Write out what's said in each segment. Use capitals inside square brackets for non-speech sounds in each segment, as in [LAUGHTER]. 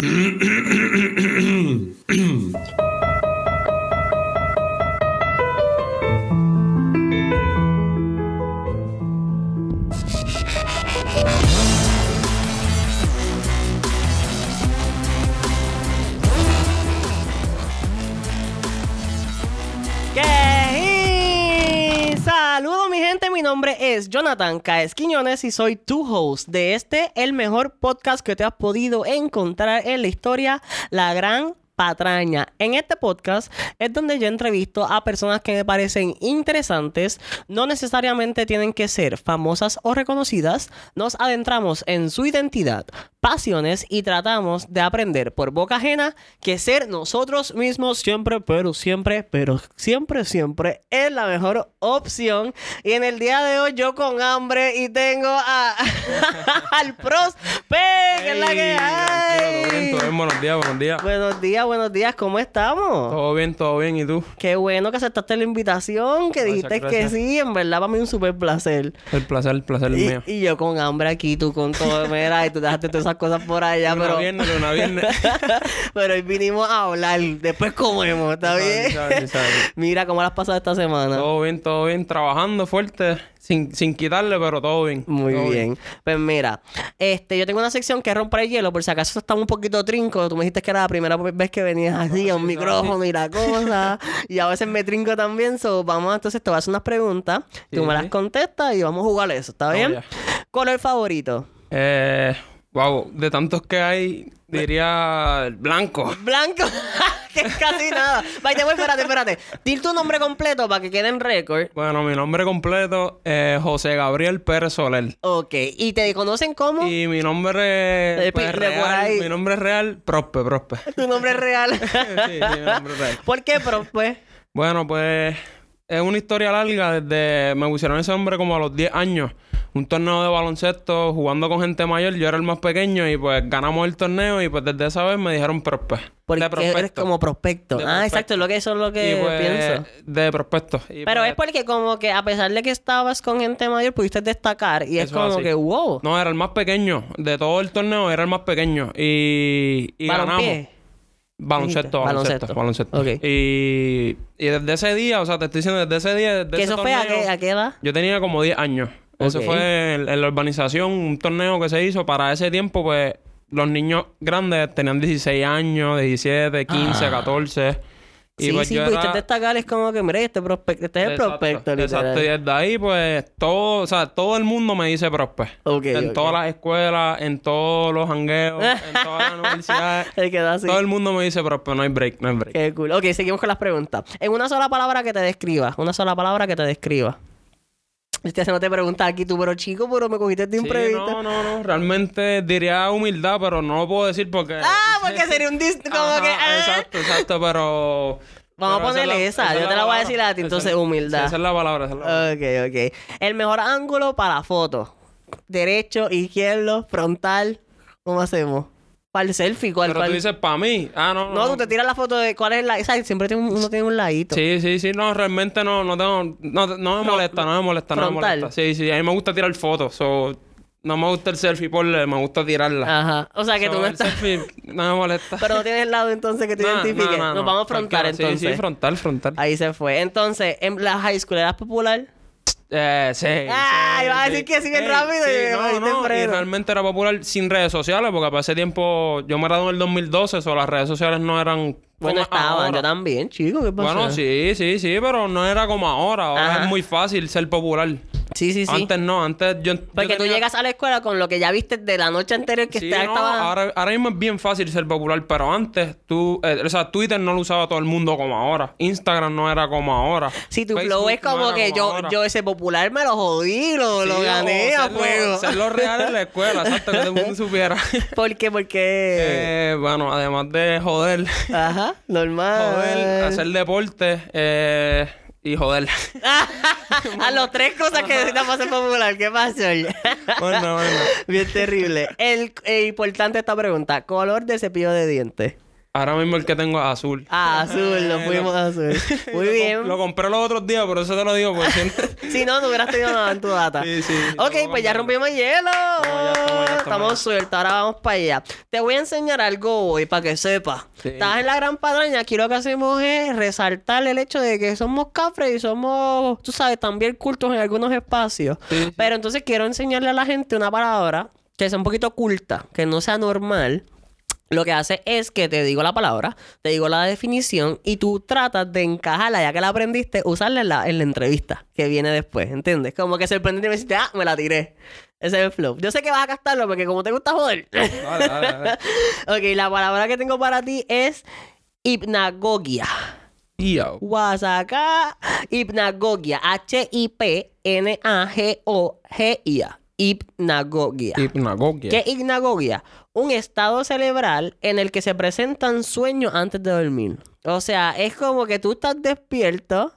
嗯 [LAUGHS] Jonathan Caes Quiñones y soy tu host de este, el mejor podcast que te has podido encontrar en la historia, La Gran Patraña. En este podcast es donde yo entrevisto a personas que me parecen interesantes, no necesariamente tienen que ser famosas o reconocidas, nos adentramos en su identidad, pasiones y tratamos de aprender por boca ajena que ser nosotros mismos siempre, pero siempre, pero siempre, siempre es la mejor opción. Y en el día de hoy yo con hambre y tengo a [LAUGHS] al pros que es la que hay. Días, buenos días. Buenos días, buenos días, ¿cómo estamos? Todo bien, todo bien, ¿y tú? Qué bueno que aceptaste la invitación, que Gracias, dijiste que sí, en verdad para mí un súper placer. El placer, el placer es Y, mío. y yo con hambre aquí, tú con todo, [LAUGHS] mira, y tú dejaste todas esas cosas por allá, pero... viernes, luna viernes. [LAUGHS] pero hoy vinimos a hablar, después comemos, ¿está bien? sabes, sabes. [LAUGHS] Mira, ¿cómo las has pasado esta semana? Todo bien, todo bien. Trabajando fuerte, sin, sin quitarle, pero todo bien. Muy Todo bien. Pues mira, este, yo tengo una sección que es romper el hielo, por si acaso está un poquito trinco. Tú me dijiste que era la primera vez que venías así a un micrófono y la cosa. y a veces me trinco también. So, vamos, entonces te voy a hacer unas preguntas. tú Sí, me las contestas y vamos a jugar eso, ¿está bien? allá. ¿Color favorito? Eh, wow, de tantos que hay, diría el blanco. Blanco, [LAUGHS] que es casi nada. Vaya, espérate, espérate. Dil tu nombre completo para que quede en récord. Bueno, mi nombre completo es José Gabriel Pérez Soler. Ok, ¿y te conocen como? Y mi nombre pues, por real, ahí. mi nombre real, Prospe, Prospe. Tu nombre real. sí, [LAUGHS] sí, mi nombre real. ¿Por qué, pero pues? Bueno, pues es una historia larga. Desde me pusieron ese hombre como a los 10 años. Un torneo de baloncesto jugando con gente mayor. Yo era el más pequeño y pues ganamos el torneo. Y pues desde esa vez me dijeron prospe. Porque de prospecto. eres como prospecto. De ah, prospecto. exacto, lo que eso es lo que pues, pienso. De prospecto. Y, Pero pues, es porque como que a pesar de que estabas con gente mayor, pudiste destacar. Y es como así. que, wow. No, era el más pequeño. De todo el torneo era el más pequeño. Y, y ganamos. Baloncesto, Baloncesto. baloncesto. Y, y desde ese día, o sea, te estoy diciendo, desde ese día, desde ¿Que ese eso fue a torneo, qué, a qué edad? Yo tenía como 10 años. Eso Ok. fue en, en la urbanización, un torneo que se hizo para ese tiempo, pues los niños grandes tenían 16 años, 17, 15, Ah. 14. Y sí, pues sí, yo era- destacar. Es como que, mira, este prospecto, este es el Exacto, prospecto, literal. Exacto, y desde ahí, pues, todo, o sea, todo el mundo me dice prospe. Ok, en todas las escuelas, en todos los jangueos, en todas las [LAUGHS] universidades. Así. Todo el mundo me dice prospe, no hay break, no hay break. Qué cool. Ok, seguimos con las preguntas. En una sola palabra que te describa. Una sola palabra que te describa. Estoy haciéndote preguntas aquí tú, pero chico, pero me cogiste de Sí, imprevisto. no, no, no. Realmente diría humildad, pero no lo puedo decir porque... Ah, porque sería un dis... Como Ajá, que... ah. Exacto, exacto, pero... Vamos pero a ponerle es esa. es Yo te la voy a decir a ti, entonces, es- humildad. sí, esa es la palabra, esa es la palabra. Ok, ok. El mejor ángulo para la foto. Derecho, izquierdo, frontal. ¿Cómo hacemos? Para el selfie, ¿cuál? Pero tú dices para mí. Ah, no, no. No, tú te tiras la foto de cuál es la... Esa, siempre tiene un- uno tiene un ladito. Sí, sí, sí. No, realmente no, no tengo... No, no me molesta, no me molesta, no me frontal. molesta. Sí, sí. A mí me gusta tirar fotos. So, no me gusta el selfie por... Me gusta tirarla. Ajá. O sea que So, tú no el estás... selfie no me molesta. [LAUGHS] Pero no tienes el lado entonces que te No, identifique. no, no, Nos no. vamos a frontal Tranquila. entonces. Sí, sí, frontal, frontal. Ahí se fue. Entonces, en la high school eras popular. Eh, sí. Ah, sí, iba a sí. decir que sí bien Ey, rápido y me no, no, y realmente era popular sin redes sociales porque para ese tiempo yo me gradué en el 2012, o las redes sociales no eran Bueno, estaban. ahora. Yo también, chico. ¿Qué pasa? Bueno, sí, sí, sí, pero no era como ahora. Ahora Ajá. es muy fácil ser popular. Sí, sí, sí. Antes no, antes yo. yo Porque tú tenía- llegas a la escuela con lo que ya viste de la noche anterior que Sí, está- no, estaba... ahora, ahora mismo es bien fácil ser popular, pero antes tú, eh, o sea, Twitter no lo usaba todo el mundo como ahora. Instagram no era como ahora. Sí, tu Facebook flow es como que yo, ahora. yo ese popular me lo jodí, lo, gané a fuego. Ser lo real en la escuela, [LAUGHS] exacto, que todo el mundo supiera. [LAUGHS] ¿Por qué? Porque... Eh, bueno, además de joder, Ajá, normal. joder, hacer deporte eh, y joder. [LAUGHS] a los tres cosas que necesitas para ser popular. ¿Qué pasó? [LAUGHS] bueno, bueno. Bien terrible. El, eh, importante esta pregunta. Color de cepillo de dientes. Ahora mismo el que tengo es azul. Ah, azul, nos fuimos a azul. [LAUGHS] Muy Lo bien. Lo compré los otros días, por eso te lo digo. Porque siempre... [LAUGHS] Si no, no hubieras tenido nada en tu data. Sí, sí, Ok, pues ya rompimos el hielo. ya, estamos ya, sueltos, ahora vamos para allá. Te voy a enseñar algo hoy para que sepas. Sí. Estás en la gran padraña. Aquí lo que hacemos es resaltar el hecho de que somos cafres y somos, tú sabes, también cultos en algunos espacios. Sí. Pero entonces quiero enseñarle a la gente una palabra que sea un poquito oculta, que no sea normal. Lo que hace es que te digo la palabra, te digo la definición y tú tratas de encajarla, ya que la aprendiste, usarla en la, en la entrevista que viene después, ¿entiendes? Como que sorprendente y me dijiste, ah, me la tiré. Ese es el flow. Yo sé que vas a gastarlo porque como te gusta joder. Dale, dale, dale. [LAUGHS] ok, la palabra que tengo para ti es hipnagogia. Yo. Guasaca, hipnagogia. H-I-P-N-A-G-O-G-I-A. Hipnagogia. Hipnagogia. ¿Qué es hipnagogia? Un estado cerebral en el que se presentan sueños antes de dormir. O sea, es como que tú estás despierto,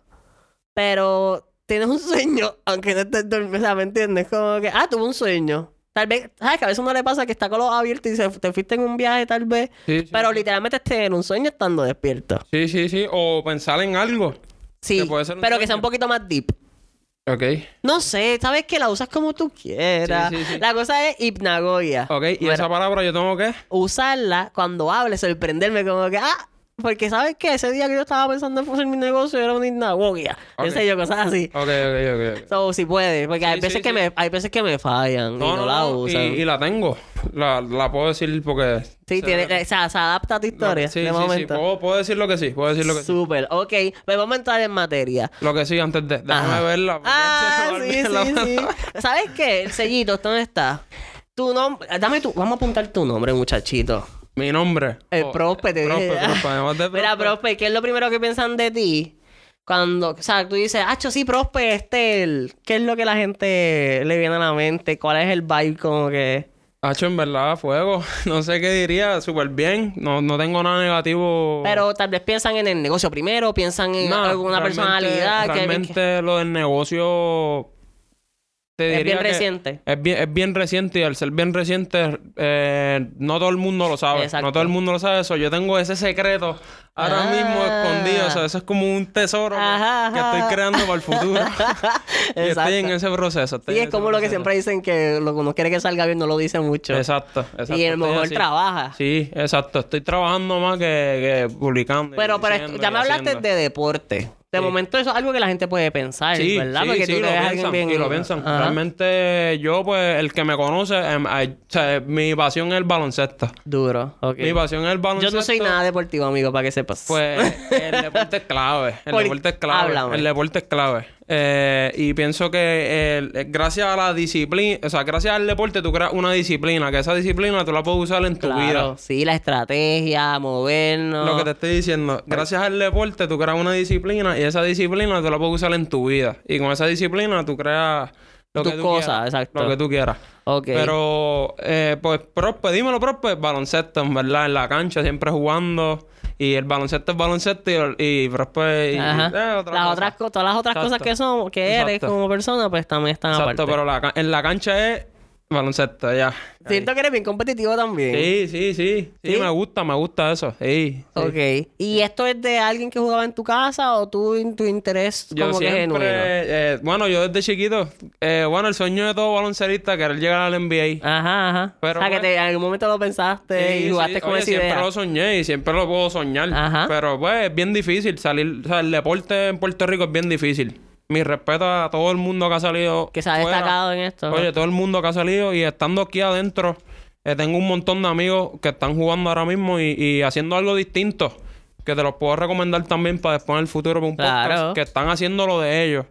pero tienes un sueño, [LAUGHS] aunque no estés dormido. O sea, ¿me entiendes? Como que, ah, tuve un sueño. Tal vez, ¿sabes? Que a veces uno le pasa que está con los abiertos y se, te fuiste en un viaje, tal vez. Sí, sí, pero sí. literalmente es tener un sueño estando despierto. Sí, sí, sí. O pensar en algo. Sí, Que puede ser un pero que sea un poquito más deep. Ok. No sé, sabes que la usas como tú quieras. Sí, sí, sí. La cosa es hipnagogia. Ok. ¿Y Mira, esa palabra yo tengo que? usarla cuando hable, sorprenderme como que, ah, porque sabes que ese día que yo estaba pensando en hacer mi negocio era una hipnagogia. Ok. Qué sé yo, cosas así. Ok, ok, ok. So, si puede, porque hay Sí, veces sí, que sí. me hay veces que me fallan y No, la usan. Y, y la tengo. La, la puedo decir porque... Sí, se- tiene, o sea, se adapta a tu historia Sí, de sí, sí. Puedo, puedo decir lo que sí. Puedo decir lo que sí. Súper, ok. Pues vamos a entrar en materia. Lo que sí antes de... Déjame Ajá. verla. Ah, [LAUGHS] sí, sí, sí. ¿Sabes qué? El sellito, ¿dónde está? Tu nombre, dame tu, vamos a apuntar tu nombre, muchachito. Mi nombre. El Oh, Prospe, te Prospe, dije. Prospe. Además de [LAUGHS] Mira, Prospe. ¿qué es lo primero que piensan de ti? Cuando, o sea, tú dices, Acho, sí, Prospe, este, el... ¿qué es lo que la gente le viene a la mente? ¿Cuál es el vibe como que...? Hacho, en verdad, fuego. [LAUGHS] No sé qué diría. Súper bien. No, no tengo nada negativo. Pero tal vez piensan en el negocio primero, piensan en No, alguna realmente- personalidad que- Realmente lo del negocio... Te Es bien que reciente. Es bien, es bien reciente y al ser bien reciente, eh, no todo el mundo lo sabe. Exacto. No todo el mundo lo sabe eso. Yo tengo ese secreto ahora Ah. mismo escondido. O sea, eso es como un tesoro que- Ajá, que, ajá. estoy creando para el futuro. [LAUGHS] y estoy en ese proceso. estoy Sí, en es como lo que siempre dicen que lo que uno quiere que salga bien no lo dice mucho. Exacto, exacto. y el estoy mejor así. trabaja. Sí, exacto. Estoy trabajando más que, que publicando. y Pero, pero ya y me hablaste haciendo. de deporte. De Sí. momento eso es algo que la gente puede pensar, Sí, ¿verdad? sí, Porque sí, tú lo piensan, bien... y lo piensan. Ajá. Realmente yo, pues, el que me conoce, em, ay, o sea, mi pasión es el baloncesto. Duro, ok. Mi pasión es el Yo baloncesto. no soy nada deportivo, amigo, para que sepas. Pues el [LAUGHS] deporte es clave. El Por- deporte es clave. Háblame. El deporte es clave. Eh, y pienso que el- eh, gracias a la disciplina, o sea, gracias al deporte tú creas una disciplina, que esa disciplina tú la puedes usar en tu Claro, vida. sí, la estrategia, movernos. Lo que te estoy diciendo, gracias al deporte tú creas una disciplina y esa disciplina tú la puedes usar en tu vida. Y con esa disciplina tú creas lo Tus que tú cosas, quieras. exacto. Lo que tú quieras. Ok. Pero, eh, pues, Prospe, dímelo, Prospe, baloncesto, en verdad, en la cancha, siempre jugando. Y el baloncesto es baloncesto y, y Prospe... y- Ajá. eh, otra las cosa. otras, todas las otras Exacto. cosas que somos, que eres Exacto. como persona, pues también están Exacto, aparte. pero la en la cancha es baloncesto, ya. Siento que eres bien competitivo también. Sí, sí, sí, sí. ¿Sí? me gusta, me gusta eso. Sí. sí. Ok. ¿Y esto es de alguien que jugaba en tu casa o tú, tu interés Yo como que genuino? siempre, eh, bueno, yo desde chiquito, eh, bueno, el sueño de todo baloncerista que era llegar al NBA. Ajá, ajá. Pero, o sea, que pues, te- en algún momento lo pensaste y jugaste con Oye, esa siempre idea. lo soñé y siempre lo puedo soñar. Ajá. Pero pues es bien difícil salir. O sea, el deporte en Puerto Rico es bien difícil. Mi respeto a todo el mundo que ha salido. Que se ha fuera. destacado en esto. Oye, todo el mundo que ha salido y estando aquí adentro, eh, tengo un montón de amigos que están jugando ahora mismo y, y haciendo algo distinto. Que te los puedo recomendar también para después en el futuro para un Claro. podcast. Que están haciendo lo de ellos.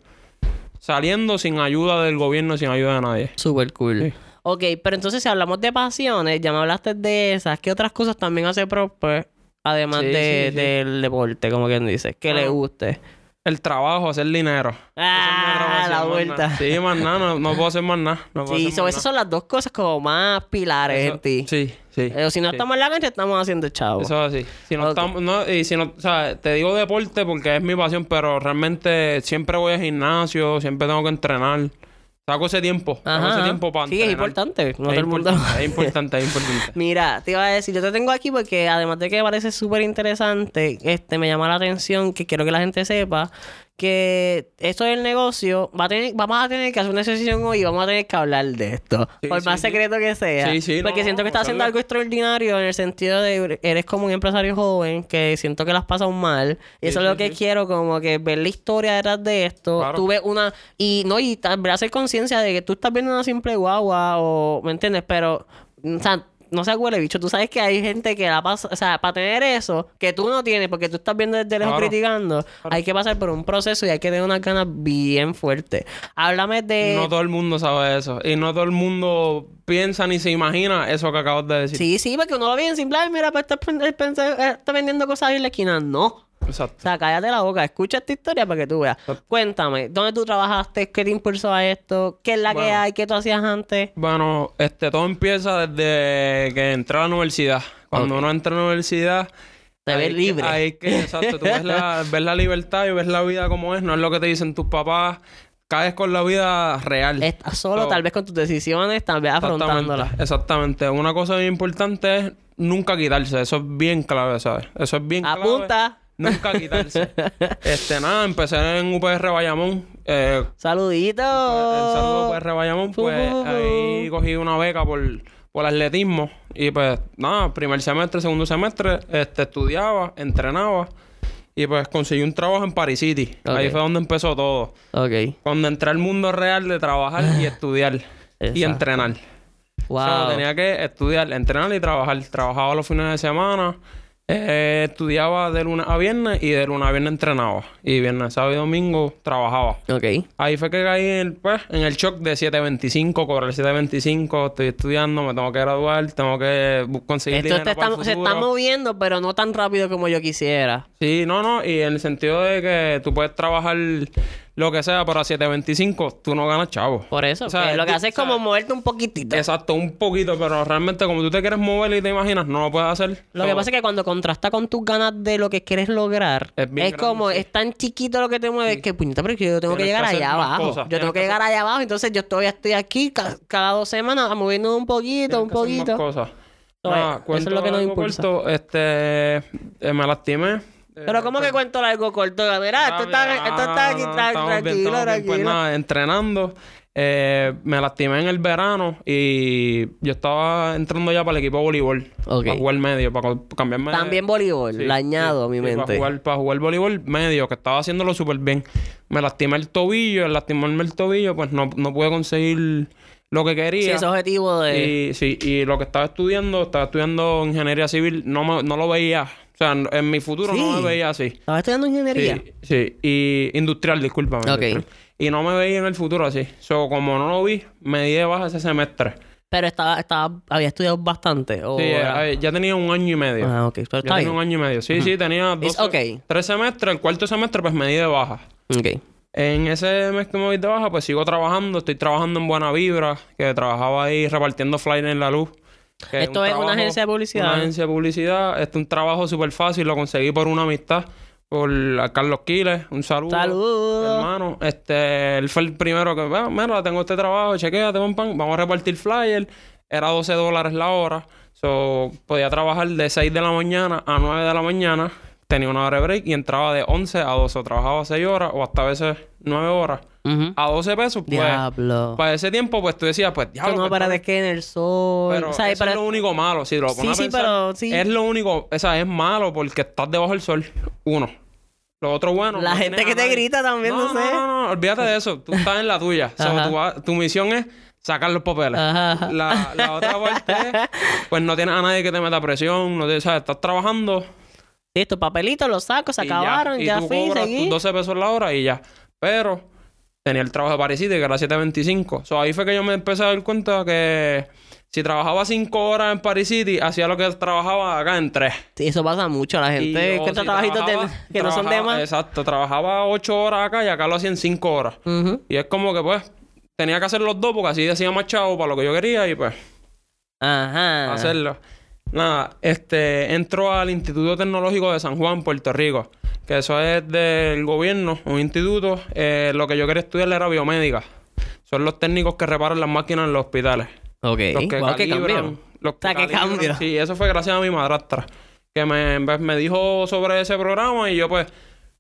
Saliendo sin ayuda del gobierno, sin ayuda de nadie. Súper cool. Sí. Ok, pero entonces si hablamos de pasiones, ya me hablaste de esas. ¿Qué otras cosas también hace Prosper? Además Sí, de, sí, sí. del deporte, como quien dice. Que le Bueno, guste. El trabajo, hacer dinero. Ah, es la más vuelta. nada. Sí, más nada, no, no puedo hacer más nada. No puedo Sí, hacer so, más esas nada. son las dos cosas como más pilares Eso- en ti. Sí, sí. Pero si no sí. estamos en la cancha, estamos haciendo chavo. Eso es así. Si no estamos, no, y si no, o sea, te digo deporte porque es mi pasión, pero realmente siempre voy al gimnasio, siempre tengo que entrenar. Saco ese tiempo. Saco Ajá. ese tiempo para Sí, es importante. No todo el mundo- Es importante, es importante. [LAUGHS] Mira, te iba a decir, yo te tengo aquí porque además de que me parece súper interesante, este, me llama la atención que quiero que la gente sepa que esto del negocio va a tener, vamos a tener que hacer una sesión hoy y vamos a tener que hablar de esto. Sí, por sí, más sí. secreto que sea. Porque no, siento que estás haciendo algo extraordinario en el sentido de eres como un empresario joven que siento que las pasado mal. Y eso es lo que quiero, como que ver la historia detrás de esto. Claro. Tú ves una. Y no, y hacer conciencia de que tú estás viendo una simple guagua o. ¿Me entiendes? Pero. O sea, no se huele bicho. Tú sabes que hay gente que la pasa. O sea, para tener eso, que tú no tienes, porque tú estás viendo desde lejos Claro. criticando, hay que pasar por un proceso y hay que tener unas ganas bien fuertes. Háblame de. No todo el mundo sabe eso. Y no todo el mundo piensa ni se imagina eso que acabas de decir. Sí, sí, porque uno lo ve en simple, "Ay, mira, pues está, está- está vendiendo cosas ahí en la esquina. No. Exacto. O sea, cállate la boca, escucha esta historia para que tú veas. Cuéntame, ¿dónde tú trabajaste? ¿Qué te impulsó a esto? ¿Qué es la que hay? ¿Qué tú hacías antes? Bueno, este, todo empieza desde que entré a la universidad. Cuando uno entra a la universidad... Te ves que- libre. hay que, exacto, tú ves la, [LAUGHS] ves la libertad y ves la vida como es. No es lo que te dicen tus papás. Caes con la vida real. Estás solo, So, tal vez con tus decisiones, tal vez afrontándolas. Exactamente. Una cosa bien importante es nunca quitarse. Eso es bien clave, ¿sabes? Eso es bien clave. Apunta. Nunca quitarse. [LAUGHS] este, nada, empecé en UPR Bayamón. Eh, Saludito. el saludo UPR Bayamón, pues ahí cogí una beca por, por atletismo. Y pues nada, primer semestre, segundo semestre, este, estudiaba, entrenaba. Y pues conseguí un trabajo en Paris City. Ahí fue donde empezó todo. Ok. Cuando entré al mundo real de trabajar y [LAUGHS] estudiar. y entrenar. Wow. So, tenía que estudiar, entrenar y trabajar. Trabajaba los fines de semana. Eh, estudiaba de lunes a viernes y de lunes a viernes entrenaba. Y viernes, sábado y domingo trabajaba. Ok. Ahí fue que caí en, pues, en el shock de 725, cobrar 725, estoy estudiando, me tengo que graduar, tengo que conseguir Esto dinero para está- el se está moviendo, pero no tan rápido como yo quisiera. Sí, no, no, y en el sentido de que tú puedes trabajar lo que sea, pero a 725 tú no ganas chavo. Por eso. O sea, lo que di- hace es como moverte un poquitito. Exacto, un poquito, pero realmente como tú te quieres mover y te imaginas, no lo puedes hacer. Lo que pasa es que cuando contrasta con tus ganas de lo que quieres lograr, es, como, es tan chiquito lo que te mueve que puñeta, pero es que yo tengo que llegar que allá abajo. cosas, Yo tienes tengo que que llegar allá abajo, entonces yo todavía estoy aquí ca- cada dos semanas moviendo un poquito, un que hacer más poquito. cosas. Nada, eso es lo que nos corto, este, eh, me lastimé. Pero ¿cómo que cuento largo corto? Mira, esto está, esto está aquí, Ah, tra- tranquilo, bien. tranquilo. Pues nada, entrenando. eh, me lastimé en el verano y yo estaba entrando ya para el equipo de voleibol. Ok. Para jugar medio, para cambiarme. También voleibol, Sí, la añado sí, a mi sí, mente. Para jugar, para jugar voleibol medio, que estaba haciéndolo súper bien. Me lastimé el tobillo, al lastimarme el tobillo, pues no, no pude conseguir lo que quería. Sí, ese objetivo de... Y, sí, y lo que estaba estudiando, estaba estudiando ingeniería civil, no, me- no lo veía. O sea, en- mi futuro no me veía así. ¿Estabas estudiando ingeniería? Sí, sí. Y industrial, discúlpame. Ok. industrial. Y no me veía en el futuro así. So, como no lo vi, me di de baja ese semestre. Pero estaba, estaba, había estudiado bastante. ¿o Sí, era- eh, ya tenía un año y medio. Ah, ok. Pero ya tenía bien. un año y medio. Sí, sí, tenía dos, It's okay. tres semestres. El cuarto semestre, pues me di de baja. Ok. En ese mes que me voy de baja, pues sigo trabajando. Estoy trabajando en Buena Vibra, que trabajaba ahí repartiendo flyers en la luz. ¿Esto un es una agencia de publicidad? Una agencia de publicidad. Este es un trabajo súper fácil. Lo conseguí por una amistad. Por Carlos Quiles. Un saludo. Saludos. Hermano. Este, él fue el primero que... "Ah, mira, tengo este trabajo. Chequéate, pam, pam. Vamos a repartir flyers. Era 12 dólares la hora. So, podía trabajar de 6 de la mañana a 9 de la mañana. Tenía una hora de break y entraba de 11 a 12. O trabajaba 6 horas o hasta a veces 9 horas. A 12 pesos, pues... Diablo. Para ese tiempo, pues tú decías, pues, diablo, no pues, para que en el sol. pero o sea, eso pero- es lo único malo. Si lo Sí, pones sí, pensar, pero sí. Es lo único... O sea, es malo porque estás debajo del sol. Uno. Lo otro bueno... La no gente que te grita también, no sé. No, no, no. Olvídate de eso. Tú estás en la tuya. Tu misión es sacar los papeles. Ajá. La, la otra parte es... Pues no tienes a nadie que te meta presión. No te, ¿sabes? Estás trabajando... Sí, estos papelitos los saco, se y ya. acabaron, Y ya, tú fui, cobras seguí. tus 12 pesos la hora y ya. Pero tenía el trabajo de Paris City, que era 7.25. So, ahí fue que yo me empecé a dar cuenta que si trabajaba 5 horas en Paris City, hacía lo que trabajaba acá en 3. Sí, eso pasa mucho. La gente o encuentra si trabajitos de- que no son de más. Exacto, trabajaba 8 horas acá y acá lo hacía en 5 horas. Y es como que pues tenía que hacer los dos porque así decía más chavo para lo que yo quería y pues Ajá. hacerlo. Nada, este, entró al Instituto Tecnológico de San Juan, Puerto Rico, que eso es del gobierno, un instituto. Eh, lo que yo quería estudiar era biomédica. son los técnicos que reparan las máquinas en los hospitales. Ok. Los que Wow, qué calibran, cambio. los O sea, qué calibran. cambio. Sí, eso fue gracias a mi madrastra. Que me, me dijo sobre ese programa y yo pues...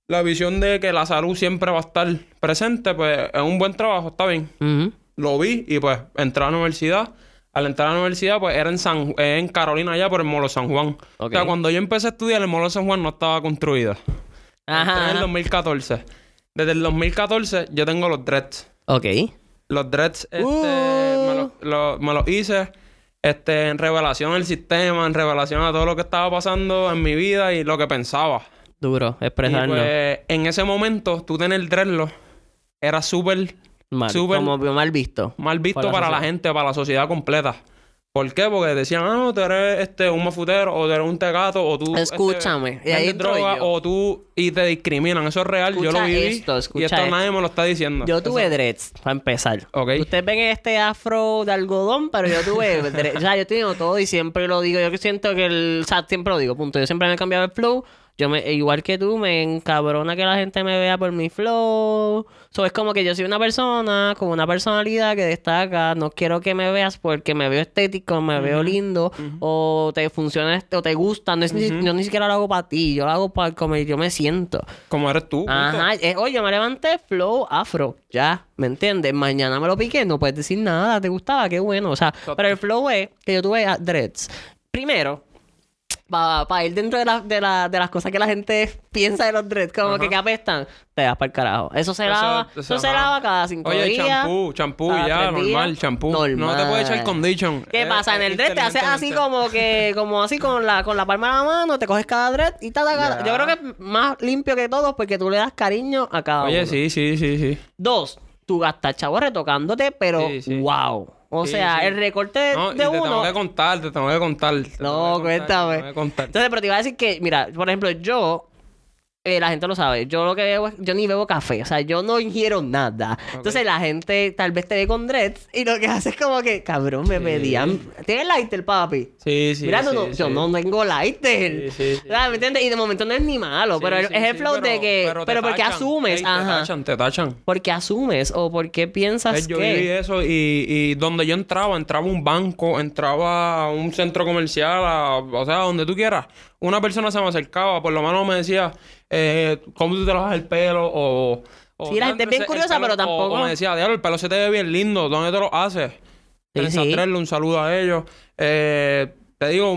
La visión de que la salud siempre va a estar presente, pues es un buen trabajo, está bien. Lo vi y pues entré a la universidad. Al entrar a la universidad, pues era en San eh, en Carolina allá por el Molo San Juan. O sea, cuando yo empecé a estudiar, el Molo San Juan no estaba construido. Ajá, en el ajá. 2014. Desde el 2014 yo tengo los dreads. Ok. Los dreads, este, Uh. me, los lo- me los hice este, en revelación del sistema, en revelación a todo lo que estaba pasando en mi vida y lo que pensaba. Duro, Y expresarlo. pues, en ese momento, tú tener dreadlock era súper mal, súper- como mal visto. mal visto Por la para la gente, para la sociedad completa. ¿Por qué? Porque decían, ah, no, tú eres este, un mafutero, o tú eres un tegato, o tú... Escúchame, este, y ahí droga, yo. o tú... Y te discriminan. Eso es real. yo lo Escucha viví. esto, y escucha esto esto. nadie me lo está diciendo. Yo tuve Eso- dreads, para empezar. Ok. Ustedes ven este afro de algodón, pero yo tuve dreads. O sea, yo tengo todo y siempre lo digo. Yo que siento que el... O sea, siempre lo digo, punto. Yo siempre me he cambiado el flow. Yo me... Igual que tú, me encabrona que la gente me vea por mi flow. So, es como que yo soy una persona con una personalidad que destaca. No quiero que me veas porque me veo estético, me veo lindo. O te funciona, este- o te gusta. No es ni- yo ni siquiera lo hago para ti. Yo lo hago para como yo me siento. Como eres tú. Ajá, eh, oye, yo me levanté flow afro, ya, ¿me entiendes? Mañana me lo piqué, no puedes decir nada, ¿te gustaba? Qué bueno, o sea, pero el flow es que yo tuve a dreads. Primero, para ir dentro de, la- de, la- de las cosas que la gente piensa de los dreads, como que, que apestan, te das para el carajo. Eso se lava, eso, eso, se lava cada cinco Oye, días. champú, champú, cada ya, normal, champú. No te puedes echar condition. ¿Qué Eh, pasa? En el dread te haces así como que, como así con la, con la palma de la mano, te coges cada dread y ta, ta, ta. Ya. Yo creo que es más limpio que todos porque tú le das cariño a cada uno. Oye, sí, sí, sí, sí. Dos, tú gastas chavo retocándote, pero Sí, sí. wow. O Sí, sea, sí. el recorte de, No, y te uno. tengo que contar, te tengo que contar. te tengo No, que contar, cuéntame. te tengo que contar. Entonces, pero te iba a decir que, mira, por ejemplo, yo, eh, la gente lo sabe, yo lo que bebo, es- yo ni bebo café, o sea, yo no ingiero nada. Entonces, la gente tal vez te ve con dreads y lo que hace es como que, cabrón, me Sí. pedían. ¿Tienes lighter, papi? Sí, sí, Mira, no, sí, no, sí. yo no tengo lighter. Sí, sí, ¿Me entiendes? Y de momento no es ni malo, pero es el flow de pero- que. te Pero, porque tachan. asumes, Ey, Te tachan, te tachan. Porque asumes o porque piensas Yo que. viví eso y, y donde yo entraba, entraba un banco, entraba a un centro comercial, a- o sea, donde tú quieras. Una persona se me acercaba, por lo menos me decía, eh, ¿cómo tú te lavas el pelo? O, o, Sí, la gente es bien "Diantre, curiosa, el pelo-" pero tampoco- O, o me decía, diablo, el pelo se te ve bien lindo, ¿dónde te lo haces? Sí, Sí, un saludo a ellos. Eh, te digo,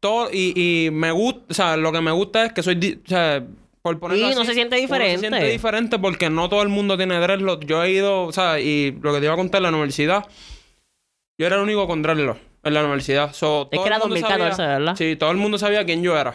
todo, y, y me gusta, o sea, lo que me gusta es que soy, o sea, por ponerlo Sí, así, uno se siente diferente. se siente diferente porque no todo el mundo tiene dreadlock. Yo he ido, o sea, y lo que te iba a contar en la universidad, yo era el único con dreadlock en la universidad. So, que todo era el mundo 2014, sabía- ¿verdad? Sí, todo el mundo sabía quién yo era.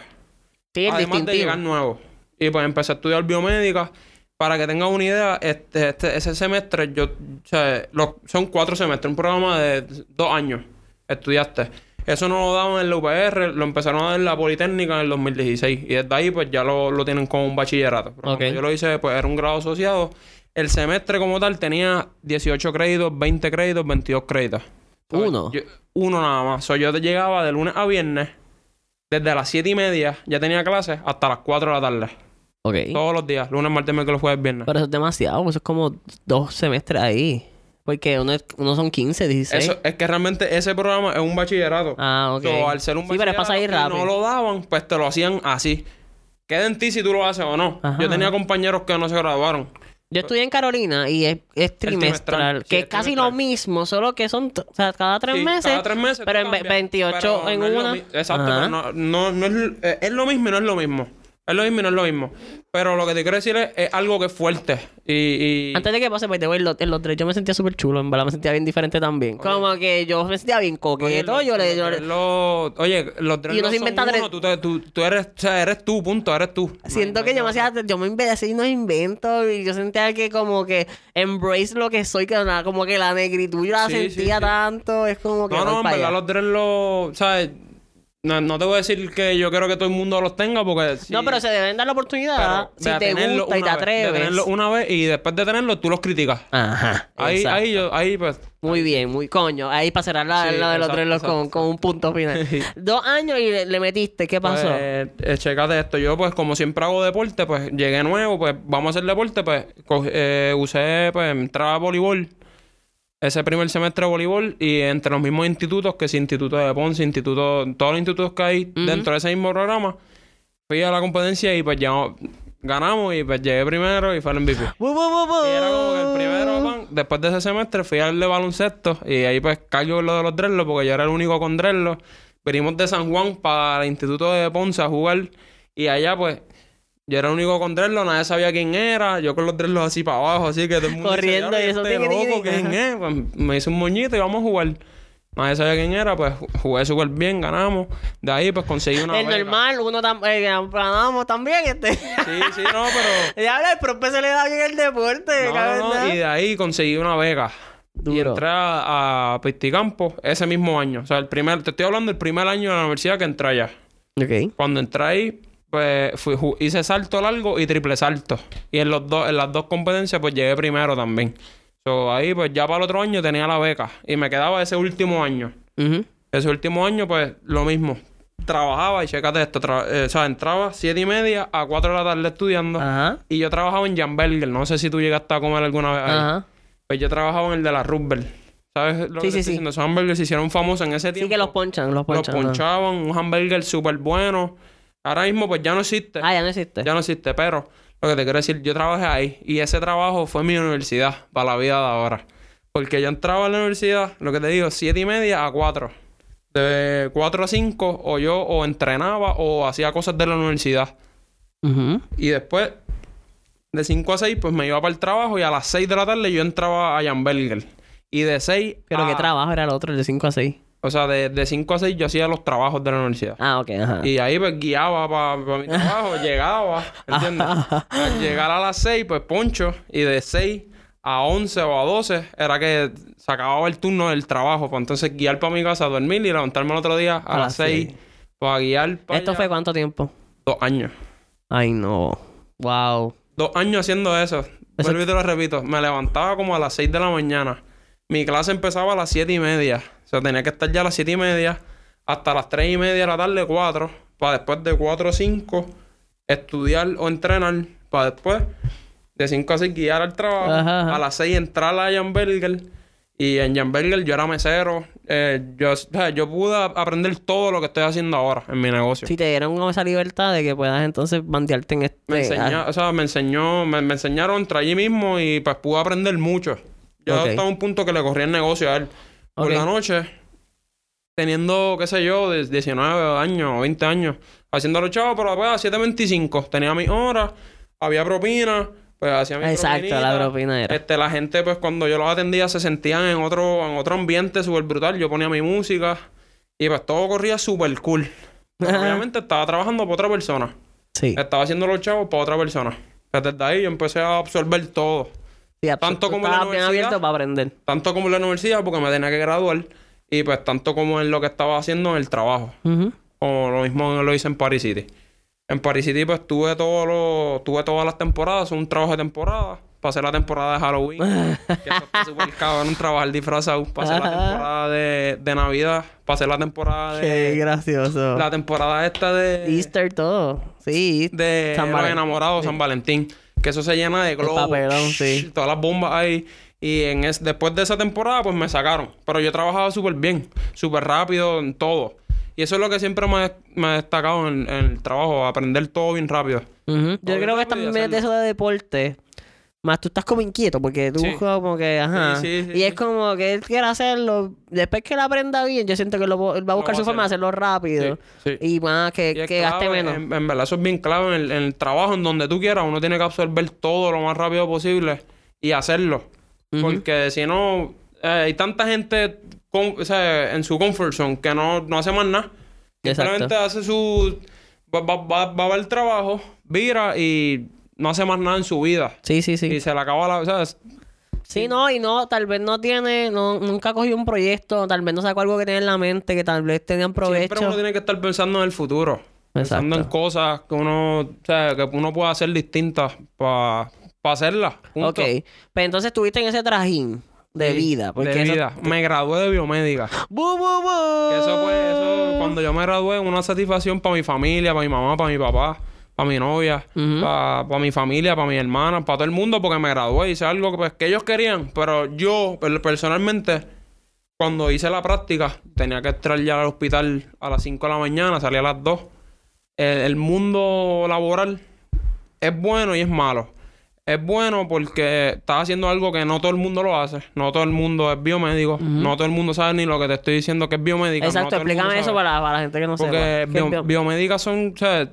Sí, el Además de distintivo. llegar nuevo. Y pues empecé a estudiar biomédica. Para que tengas una idea, este, este- ese semestre, yo, o sea, los- son cuatro semestres, un programa de dos años estudiaste. Eso no lo daban en la UPR, lo empezaron a dar en la Politécnica en el 2016. Y desde ahí, pues ya lo, lo tienen como un bachillerato. Pero Ok. cuando yo lo hice, pues era un grado asociado. El semestre como tal tenía 18 créditos, 20 créditos, 22 créditos. ¿Sabes? Uno. Yo- uno nada más. So, yo llegaba de lunes a viernes, desde las 7 y media, ya tenía clases, hasta las 4 de la tarde. Ok. Todos los días, lunes, martes, miércoles, jueves, viernes. Pero eso es demasiado, eso es como dos semestres ahí. Porque uno, es- uno son 15, 16. Eso, es que realmente ese programa es un bachillerato. Ah, ok. So, al ser un Sí, pero es bachillerato rápido. no lo daban, pues te lo hacían así. Queda en ti si tú lo haces o no. Ajá. Yo tenía compañeros que no se graduaron. Yo estudié en Carolina y es, es trimestral, sí, que es casi lo mismo, solo que son, o sea, cada tres Sí, meses. Cada tres meses. pero en cambias. 28 Pero en no una. Exacto, no, no, no es, eh, es lo mismo y no es lo mismo. Es lo mismo y no es lo mismo. Pero lo que te quiero decir es, es algo que es fuerte. Y, y- Antes de que pase, pues, te voy, en los, los tres yo me sentía súper chulo, en verdad me sentía bien diferente también. Como que yo me sentía bien Oye, coqueto, los- yo le... yo le- dreadlocks- oye, los Y uno se inventa uno, tú, tú, tú eres, o sea, eres tú, punto, eres tú. Siento No- que no- yo me hacía, yo me inventé así unos inventos y yo sentía que como que embrace lo que soy, que nada, como que la negritud yo la Sí, sentía sí. tanto, es como que No, no, en verdad allá. los dreadlocks, ¿sabes? No, no te voy a decir que yo quiero que todo el mundo los tenga porque... No, pero se deben dar la oportunidad si te gusta y te de atreves. tenerlo una vez y después de tenerlo tú los criticas. Ajá. Ahí, exacto. ahí, yo, ahí pues... Muy bien, muy coño. Ahí para cerrar la, Sí, la de los tres con, con un punto final. [LAUGHS] Dos años y le, le metiste, ¿qué pasó? Pues, eh, chécate esto. Yo, pues, como siempre hago deporte, pues, llegué nuevo, pues, vamos a hacer deporte, pues, eh, usé, pues, entraba a voleibol. Ese primer semestre de voleibol y entre los mismos institutos, que es Instituto de Ponce, Instituto, todos los institutos que hay dentro de ese mismo programa, fui a la competencia y pues ya ganamos y pues llegué primero y fue el MVP. Y era como que el primero, pan, después de ese semestre fui al de baloncesto y ahí pues cayó lo de los dreadlocks porque yo era el único con dreadlocks. Venimos de San Juan para el Instituto de Ponce a jugar y allá pues yo era el único con dreadlocks, nadie sabía quién era, yo con los dreadlocks así para abajo, así que todo el mundo Corriendo y eso, "Este loco, tiqui". ¿quién es? Pues me hice un moñito y vamos a jugar. Nadie sabía quién era, pues ju- jugué súper bien, ganamos. De ahí pues conseguí una El beca. normal, uno tam eh, ganamos también, este. Sí, sí, no, pero... [LAUGHS] Ya habla, el profe se le da bien el deporte, No, cabrón, no, no, ¿no? Y de ahí conseguí una beca. Y Duro. entré a, a Pisticampo ese mismo año. O sea, el primer, te estoy hablando del primer año de la universidad que entré allá. Ok. Cuando entré ahí, pues fui, hice salto largo y triple salto. Y en los dos, en las dos competencias, pues llegué primero también. So, ahí, pues ya para el otro año tenía la beca. Y me quedaba ese último año. Ese último año, pues lo mismo. Trabajaba y chécate esto. tra- eh, o sea, entraba siete y media a 4 de la tarde estudiando. Ajá. Y yo trabajaba en Jan Berger. No sé si tú llegaste a comer alguna vez ahí. Ajá. Pues yo trabajaba en el de la Rubber. ¿Sabes lo Sí, que sí, estoy sí. diciendo? Esos hamburgers se hicieron famosos en ese Sí tiempo. que los ponchan, los Los ponchan. ajá. ponchaban, un hamburger súper bueno. Ahora mismo pues ya no existe. Ah, ya no existe. Ya no existe, pero lo que te quiero decir, yo trabajé ahí y ese trabajo fue mi universidad para la vida de ahora. Porque yo entraba a la universidad, lo que te digo, siete y media a 4. De 4 a 5 o yo o entrenaba o hacía cosas de la universidad. Y después, de 5 a 6, pues me iba para el trabajo y a las 6 de la tarde yo entraba a Jan Berger. Y de 6 Pero a... qué trabajo era el otro, el de 5 a 6. O sea, de, de 5 a 6 yo hacía los trabajos de la universidad. Ah, ok, ajá. Y ahí pues guiaba para mi [LAUGHS] trabajo, llegaba, ¿entiendes? Al llegar a las 6, pues poncho. Y de 6 a 11 o a 12 era que se acababa el turno del trabajo. Pues entonces guiar para mi casa, dormir y levantarme el otro día a, las las 6 seis. para guiar para ¿Esto allá. fue cuánto tiempo? Dos años. Ay, no. Wow. Dos años haciendo eso. Eso- Vuelvo y te lo repito. Me levantaba como a las 6 de la mañana. Mi clase empezaba a las 7 y media. O sea, tenía que estar ya a las 7 y media hasta las 3 y media de la tarde, 4. Para después de 4 a 5 estudiar o entrenar. Para después de 5 a 6 guiar al trabajo. Ajá, ajá. A las 6 entrar a Jan Berger. Y en Jan Berger yo era mesero. Eh, yo, o sea, yo pude aprender todo lo que estoy haciendo ahora en mi negocio. Si te dieron esa libertad de que puedas entonces bandearte en este... Me enseñó, o sea, me enseñó, me, me enseñaron entre allí mismo y pues pude aprender mucho. Yo Ok. estaba a un punto que le corría el negocio a él. Por la noche, teniendo, qué sé yo, de 19 años o 20 años, haciendo los chavos, pero pues a 7.25. Tenía mis horas, había propina, pues hacía mi Exacto, propinita. la propina era. Este, la gente, pues cuando yo los atendía, se sentían en otro, en otro ambiente súper brutal. Yo ponía mi música y pues todo corría súper cool. Obviamente estaba trabajando para otra persona. Sí. Estaba haciendo los chavos para otra persona. Pues desde ahí yo empecé a absorber todo. Sí, tanto como en la universidad. abierto para aprender. Tanto como en la universidad, porque me tenía que graduar. Y pues tanto como en lo que estaba haciendo en el trabajo. Ujú. O lo mismo lo hice en Paris City. En Paris City pues tuve todo lo, tuve todas las temporadas, un trabajo de temporada. Pasé la temporada de Halloween. [LAUGHS] que eso está súper cabrón, trabajar disfrazado. Pasé la temporada de, de Navidad. Pasé la temporada Qué de... gracioso. La temporada esta de... Easter todo. Sí. de San los Valentín. enamorados, San Valentín. Que eso se llena de globos. papelón, sí. Todas las bombas ahí. Y en es, después de esa temporada, pues me sacaron. Pero yo trabajaba súper bien, súper rápido en todo. Y eso es lo que siempre me, me ha destacado en, en el trabajo, aprender todo bien rápido. Yo creo que también de eso de deporte. Más tú estás como inquieto porque tú Sí. como que, ajá. Sí, sí, sí, y es como que él quiere hacerlo. Después que él aprenda bien, yo siento que lo, él va a buscar su forma de hacer. hacerlo rápido. Y más que, Y que gaste menos. En, en verdad, eso es bien clave en el, en el trabajo, en donde tú quieras. Uno tiene que absorber todo lo más rápido posible y hacerlo. Porque si no, eh, hay tanta gente con- o sea, en su comfort zone que no, no hace más nada. Exacto. Simplemente hace su. Va, va, va, va a ver el trabajo, vira y no hace más nada en su vida. Sí, sí, sí. Y se le acaba la. O sea, es- Sí, no, y no, tal vez no tiene, no, nunca cogió un proyecto, tal vez no sacó algo que tenía en la mente, que tal vez tenían provecho. siempre uno tiene que estar pensando en el futuro. Pensando en cosas que uno, o sea, que uno pueda hacer distintas para hacerlas. punto. Ok, pero entonces estuviste en ese trajín de Sí, vida. Porque de eso- vida. Me gradué de biomédica. ¡Bu, bu, bu! Eso fue, eso, cuando yo me gradué, una satisfacción para mi familia, para mi mamá, para mi papá, para mi novia, Ujú. para mi familia, para mi hermana, para todo el mundo, porque me gradué. Hice algo que, pues, que ellos querían. Pero yo, per- personalmente, cuando hice la práctica, tenía que entrar ya al hospital a las 5 de la mañana, salí a las 2. El, el mundo laboral es bueno y es malo. Es bueno porque estás haciendo algo que no todo el mundo lo hace. No todo el mundo es biomédico. No todo el mundo sabe ni lo que te estoy diciendo que es biomédica. Exacto, explícame eso sabe. para, para la gente que no Porque sepa. ¿Qué es bio- bio- biomédicas son, o sea,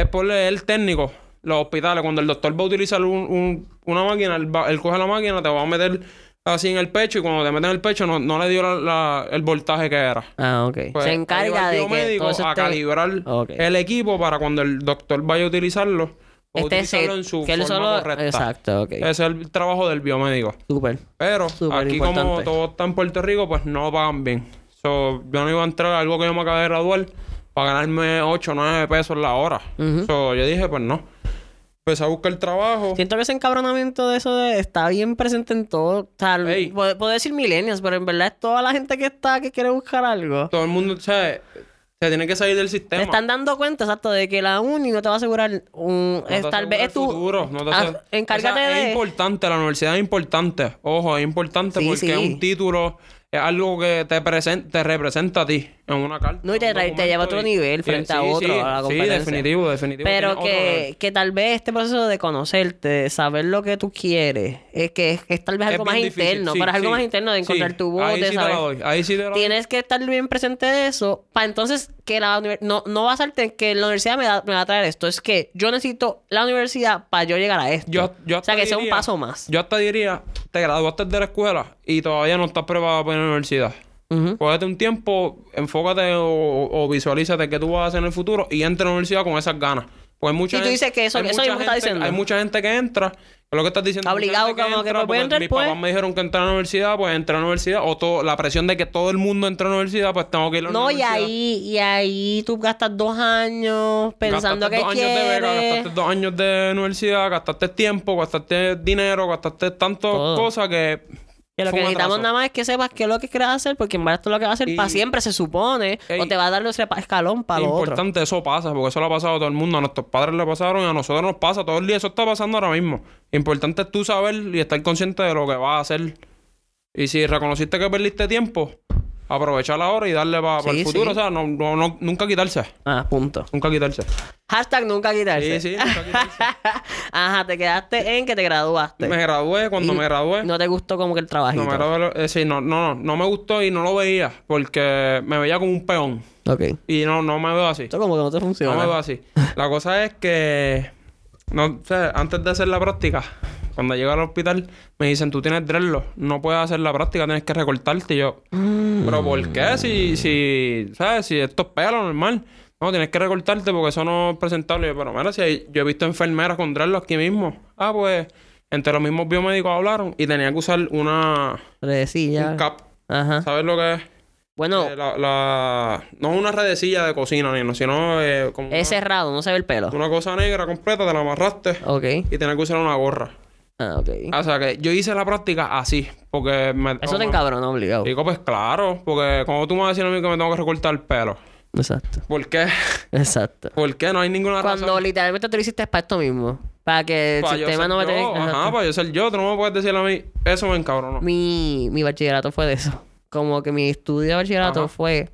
es por el técnico, los hospitales, cuando el doctor va a utilizar un- un- una máquina, él, va- él coge la máquina, te va a meter así en el pecho y cuando te mete en el pecho no, no le dio la- la- el voltaje que era. Ah, ok. Pues, Se encarga de que biomédico todo eso a esté... calibrar Ok. el equipo para cuando el doctor vaya a utilizarlo, o Este utilizarlo en su que él forma solo... correcta. Exacto, ok. Ese es el trabajo del biomédico. Súper. Pero Súper aquí como importante. todo está en Puerto Rico, pues no pagan bien. So, yo no iba a entrar a algo que yo me acabé de graduar para ganarme 8 o 9 pesos la hora. So, yo dije, pues no. Empecé a buscar trabajo. Siento que ese encabronamiento de eso de- está bien presente en todo. O sea, puedo, puedo decir millennials, pero en verdad es toda la gente que está que quiere buscar algo. Todo el mundo, o sea, se tiene que salir del Te sistema. están dando cuenta, exacto, de que la uni no te va a asegurar un... No te tal vez es tu... futuro, no te Ah, asegura- encárgate O sea, de... Es importante, la universidad es importante. Ojo, es importante Sí, porque sí. es un título, es algo que te, presen- te representa a ti en una carta. No, y te te lleva a otro nivel y- frente a otro, sí, a la Sí, competencia. definitivo, definitivo. Pero que, que tal vez este proceso de conocerte, de saber lo que tú quieres, es que es, es tal vez algo más difícil, interno, sí, pero es algo más interno de encontrar tu voz, Ahí de sí te saber. la doy. Ahí sí te la doy. Tienes que estar bien presente de eso para entonces que la no, no basarte que la universidad me, da- me va a traer esto. Es que yo necesito la universidad para yo llegar a esto. Yo, yo o sea, que sea un paso más. Yo hasta diría, te graduaste de la escuela y todavía no estás preparado para ir a la universidad. Ujú. Cógete un tiempo, enfócate o, o visualízate qué tú vas a hacer en el futuro y entra a la universidad con esas ganas. Pues mucha Y tú dices que eso- hay eso mucha gente- diciendo. Hay mucha gente que entra, que es lo que estás diciendo. Obligado, gente como que, pues, entrar, Mis pues. papás me dijeron que entrar a la universidad, pues entra a la universidad. O todo, la presión de que todo el mundo entra a la universidad, pues tengo que ir a la No, y universidad. ahí, y ahí tú gastas dos años pensando gastaste que dos años de beca, gastaste dos años de universidad, gastaste tiempo, gastaste dinero, gastaste tantas cosas que... Que lo fue que un necesitamos atraso. nada más es que sepas qué es lo que quieres hacer, porque en verdad esto es lo que vas a hacer Y- para siempre, se supone. Ey. o te va a dar ese pa- escalón para Es lo otro. importante, eso pasa, porque eso le ha pasado a todo el mundo. A nuestros padres le pasaron y a nosotros nos pasa todo el día. Eso está pasando ahora mismo. Importante es tú saber y estar consciente de lo que vas a hacer. Y si reconociste que perdiste tiempo, aprovechar ahora y darle para Sí, el futuro. sí. O sea, no, no- no- nunca quitarse. Ah, punto. Nunca quitarse. Hashtag nunca quitarse. Sí, sí, nunca quitarse. [LAUGHS] Ajá, te quedaste en que te graduaste. me gradué, cuando Y me gradué... No te gustó como que el trabajito. No me gradué, eh, sí, no, no, no, no me gustó y no lo veía porque me veía como un peón. Ok. Y no, no me veo así. Esto como que no te funciona. No me veo así. La cosa es que, no sé, antes de hacer la práctica, cuando llego al hospital, me dicen, tú tienes dreadlock, no puedes hacer la práctica, tienes que recortarte. Y yo, Mm. ¿pero por qué? Si, si, ¿sabes? Si esto es pelo normal. No, tienes que recortarte porque eso no es presentable. Y yo, pero mira, si hay- yo he visto enfermeras con dreadlock aquí mismo. Ah, pues, entre los mismos biomédicos hablaron y tenía que usar una... Redecilla. Un cap. Ajá. ¿Sabes lo que es? Bueno, Eh, la, la- No es una redecilla de cocina, ni no, sino eh, como es cerrado, no se ve el pelo. una, cosa negra completa, te la amarraste Ok. y tenías que usar una gorra. Ah, ok. O sea que yo hice la práctica así, porque me... Eso te encabrona, obligado. Digo, pues claro, porque como tú me vas a decir a mí que me tengo que recortar el pelo. Exacto. ¿Por qué? Exacto. ¿Por qué? No hay ninguna Cuando razón. literalmente tú lo hiciste para esto mismo. Para que el sistema no me tenga... Ajá, para yo ser yo. Tú no me puedes decir a mí, eso me encabronó. mi, mi bachillerato fue de eso. Como que mi estudio de bachillerato Ajá. fue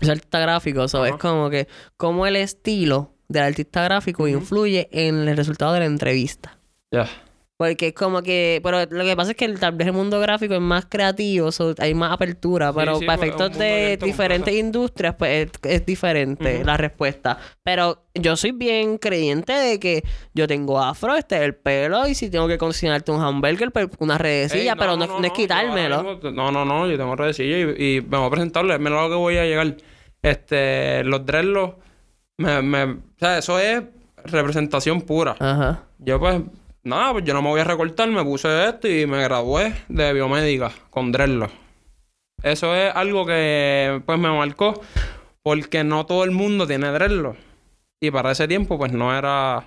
ser artista gráfico. Es Ajá. como que cómo el estilo del artista gráfico influye en el resultado de la entrevista. Ya. Porque es como que... Pero lo que pasa es que el- tal vez el mundo gráfico es más creativo, so, hay más apertura, Sí, pero sí, para es efectos de diferentes industrias, pues es, es diferente la respuesta. Pero yo soy bien creyente de que yo tengo afro, este es el pelo, y si tengo que cocinarte un hamburger, pues una redecilla, Ey, pero no, no es yo ahora quitármelo. No, no, no, yo tengo redecilla y, y me voy a presentarle. Mira lo que voy a llegar. Este, los dreadlocks, me, me, o sea, eso es representación pura. Ajá. Yo pues, nada, pues yo no me voy a recortar, me puse esto y me gradué de biomédica con dreadlocks. Eso es algo que pues me marcó porque no todo el mundo tiene dreadlocks. Y para ese tiempo pues no era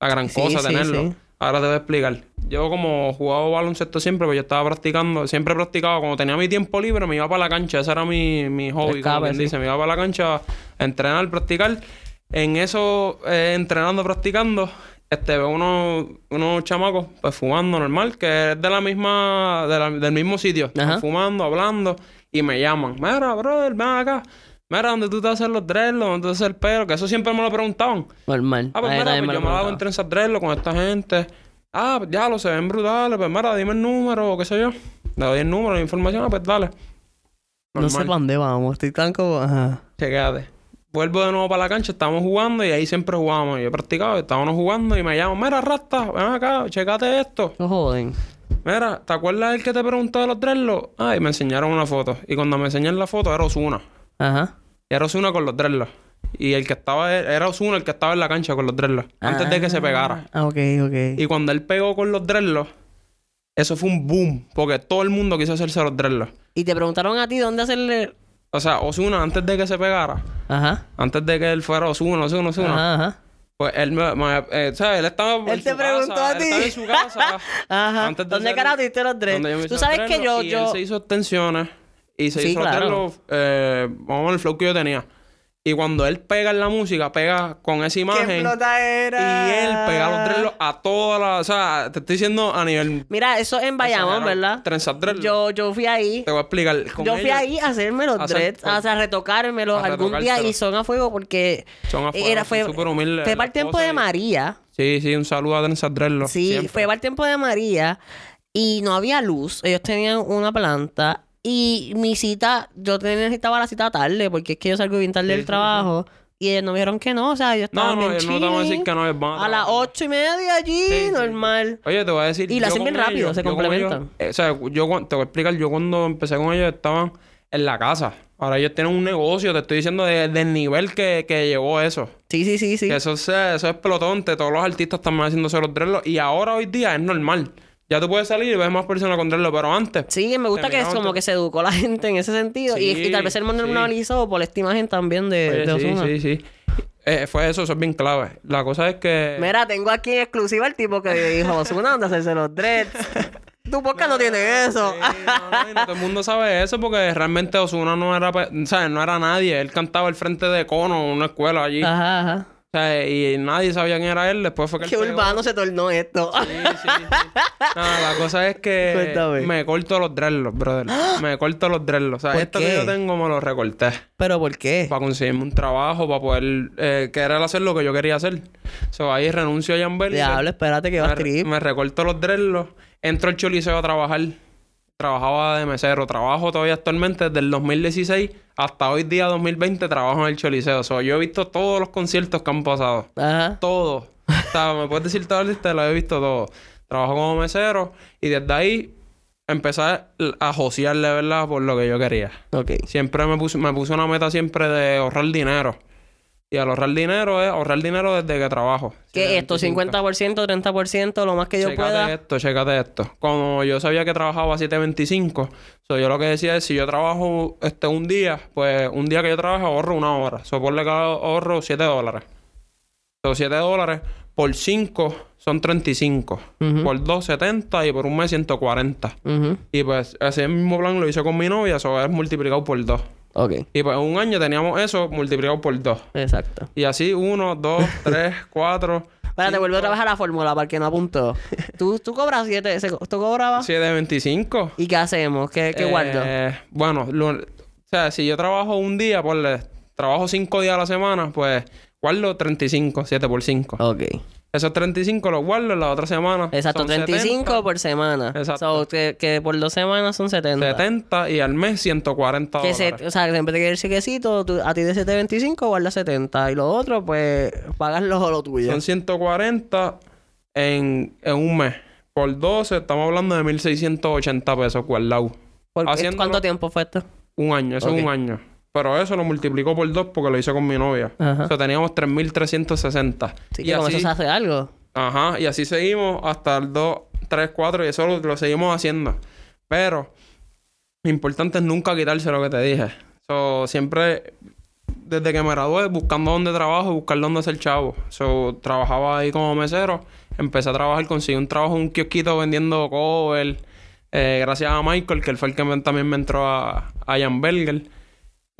la gran Sí, cosa sí, tenerlo. sí. Ahora te voy a explicar. Yo como jugaba baloncesto siempre, pues yo estaba practicando, siempre practicaba, cuando tenía mi tiempo libre me iba para la cancha, ese era mi, mi hobby, como Escape, quien sí. dice, me iba para la cancha a entrenar, practicar. En eso, eh, entrenando, practicando, este, veo unos, unos chamacos pues fumando normal, que es de la misma, de la- del mismo sitio. Ajá. fumando, hablando, y me llaman. Mira, brother, ven acá. Mira, ¿dónde tú te haces los dreadlocks? ¿Dónde te haces el pelo? Que eso siempre me lo preguntaban. Normal. Ah, pues Ahí mira, pues me yo me hago en trenzas dreadlocks con esta gente. Ah, pues ya lo se ven brutales. Pues mira, dime el número o qué sé yo. Le doy el número, la información, ah, pues dale. No sé para dónde vamos. Estoy tan como... Ajá. Vuelvo de nuevo para la cancha, estamos jugando y ahí siempre jugamos. Yo he practicado, estábamos jugando y me llaman, mira, Rasta, ven acá, checate esto. No joden. Mira, ¿te acuerdas el que te preguntó de los dreadlocks? Ah, y me enseñaron una foto. Y cuando me enseñan la foto era Osuna. Ajá. Y era Osuna con los dreadlocks. Y el que estaba, era Osuna el que estaba en la cancha con los dreadlocks. Antes de que se pegara. Ah, ok, ok. Y cuando él pegó con los dreadlocks, eso fue un boom. Porque todo el mundo quiso hacerse los dreadlocks. Y te preguntaron a ti dónde hacerle... O sea, Osuna antes de que se pegara. Ajá. Antes de que él fuera Osuna, Osuna, Osuna. Ajá, ajá. Pues él me... me- eh, sea, él estaba en Él te su preguntó casa, a él ti. estaba en su casa. [LAUGHS] Ajá. Antes de ¿Dónde carajo te diste los dreads? donde yo me Tú sabes los que yo... Y yo... él se hizo extensiones. Y se Sí, hizo los claro. dreadlocks, eh, vamos el flow que yo tenía. Y cuando él pega en la música, pega con esa ¿Qué imagen. Y él pega los dreadlocks a toda la... O sea, te estoy diciendo a nivel... Mira, eso en Bayamón. ¿verdad? Trenzar dreadlocks. Yo, yo fui ahí. Te voy a explicar. Con Yo fui ellos ahí a hacerme los dreads, o sea, a retocármelos algún día y son a fuego porque Son a fuego, era, fue, súper humildes, fue para el tiempo de y- María. Sí, sí, un saludo a Trenzar dreadlocks. Sí, siempre. fue para el tiempo de María y no había luz. Ellos tenían una planta y mi cita, yo necesitaba la cita tarde porque es que yo salgo bien tarde Sí, del sí, trabajo. Y ellos no vieron que no, o sea, ellos No, estaban no, bien yo no te voy a decir que no van A las trabajar. ocho y media allí, normal. Oye, te voy a decir. Y yo hacen bien rápido, ellos- se ellos- complementan. eh, o sea, yo te voy a explicar, yo cuando empecé con ellos estaban en la casa. Ahora ellos tienen un negocio, te estoy diciendo de- del nivel que, que llegó eso. Sí, sí, sí, sí. Que eso, se, eso es pelotonte, todos los artistas están haciéndose los dreadlocks. Y ahora hoy día es normal. Ya tú puedes salir y ves más personas con dreadlocks, pero antes. Sí, me gusta que es como que se educó la gente en ese sentido. y, Sí, y tal vez el mundo sí. normalizó por esta imagen también de, Oye, de sí, Ozuna. sí, sí. Eh, fue eso, eso es bien clave. La cosa es que. Mira, tengo aquí en exclusiva el tipo que dijo Ozuna dónde hacerse los dreads. [LAUGHS] tu podcast no tiene eso. Sí, no, no, y no todo el mundo sabe eso porque realmente Osuna no era, pe- o sea, no era nadie. Él cantaba al frente de Cono, una escuela allí. Ajá, ajá. O sea, y nadie sabía quién era él. Después fue que él Qué pegó. urbano se tornó esto. Sí, sí, sí. Nada, la cosa es que Cuéntame. me corto los dreadlocks, brother. Me corto los dreadlocks. O sea, ¿Por esto qué? que yo tengo me lo recorté. ¿Pero por qué? Para conseguirme un trabajo, para poder eh, querer hacer lo que yo quería hacer. O sea, ahí renuncio a Jan Berger. Diablo, espérate que va a escribir. me recorto los dreadlocks. Entro al choliseo a trabajar. Trabajaba de mesero. Trabajo todavía actualmente desde el 2016 hasta hoy día 2020 trabajo en el choliseo. O sea, yo he visto todos los conciertos que han pasado. Ajá. Todo. O sea, me puedes decir toda la lista, lo he visto todo. Trabajo como mesero y desde ahí empecé a josearle, ¿verdad? Por lo que yo quería. Ok. Siempre me puse, me puse una meta siempre de ahorrar dinero. Y al ahorrar dinero es ahorrar dinero desde que trabajo. ¿Qué es esto? 7.25. ¿50%, 30%? Lo más que yo Chécate pueda. esto, chécate esto. Como yo sabía que trabajaba a 7.25, so, yo lo que decía es, si yo trabajo este un día, pues un día que yo trabajo ahorro una hora. So, ponle que ahorro 7 dólares. So, 7 dólares por 5 son 35. Ujú. Por 2, 70 y por un mes 140. Ujú. Y pues ese mismo plan lo hice con mi novia, eso es multiplicado por 2. Ok. Y pues un año teníamos eso multiplicado por 2. Exacto. Y así 1, 2, 3, 4, Espérate, vuelvo a trabajar la fórmula para el que no apuntó. ¿Tú, tú cobras 7? ¿Tú cobrabas? 7 de 25. ¿Y qué hacemos? ¿Qué, qué Eh, guardo? Bueno, lo- o sea, si yo trabajo un día, ponle, trabajo 5 días a la semana, pues guardo 35, 7 por 5. Ok. Esos 35 los guardo en la otra semana. Exacto, son 35 70, por semana. Exacto. So, que, que por dos semanas son 70. 70 y al mes 140 Que dólares. se, o sea, siempre te el chequecito, tú- a ti de 725 guardas 70 y lo otro, pues pagas lo, lo tuyo. Son 140 en, en un mes. Por 12 estamos hablando de 1680 pesos guardado. ¿Cuánto tiempo fue esto? Un año, eso Ok. es un año. Pero eso lo multiplicó por 2 porque lo hice con mi novia. Ajá. O sea, teníamos 3360. Sí, y que con eso se hace algo. Ajá, y así seguimos hasta el 2, 3, 4 y eso lo, lo seguimos haciendo. Pero lo importante es nunca quitarse lo que te dije. So, siempre, desde que me gradué, buscando dónde trabajo, buscar dónde hacer chavo. So, trabajaba ahí como mesero. Empecé a trabajar, conseguí un trabajo en un kiosquito vendiendo cover. eh, gracias a Michael, que él fue el que me- también me entró a, a Jan Berger.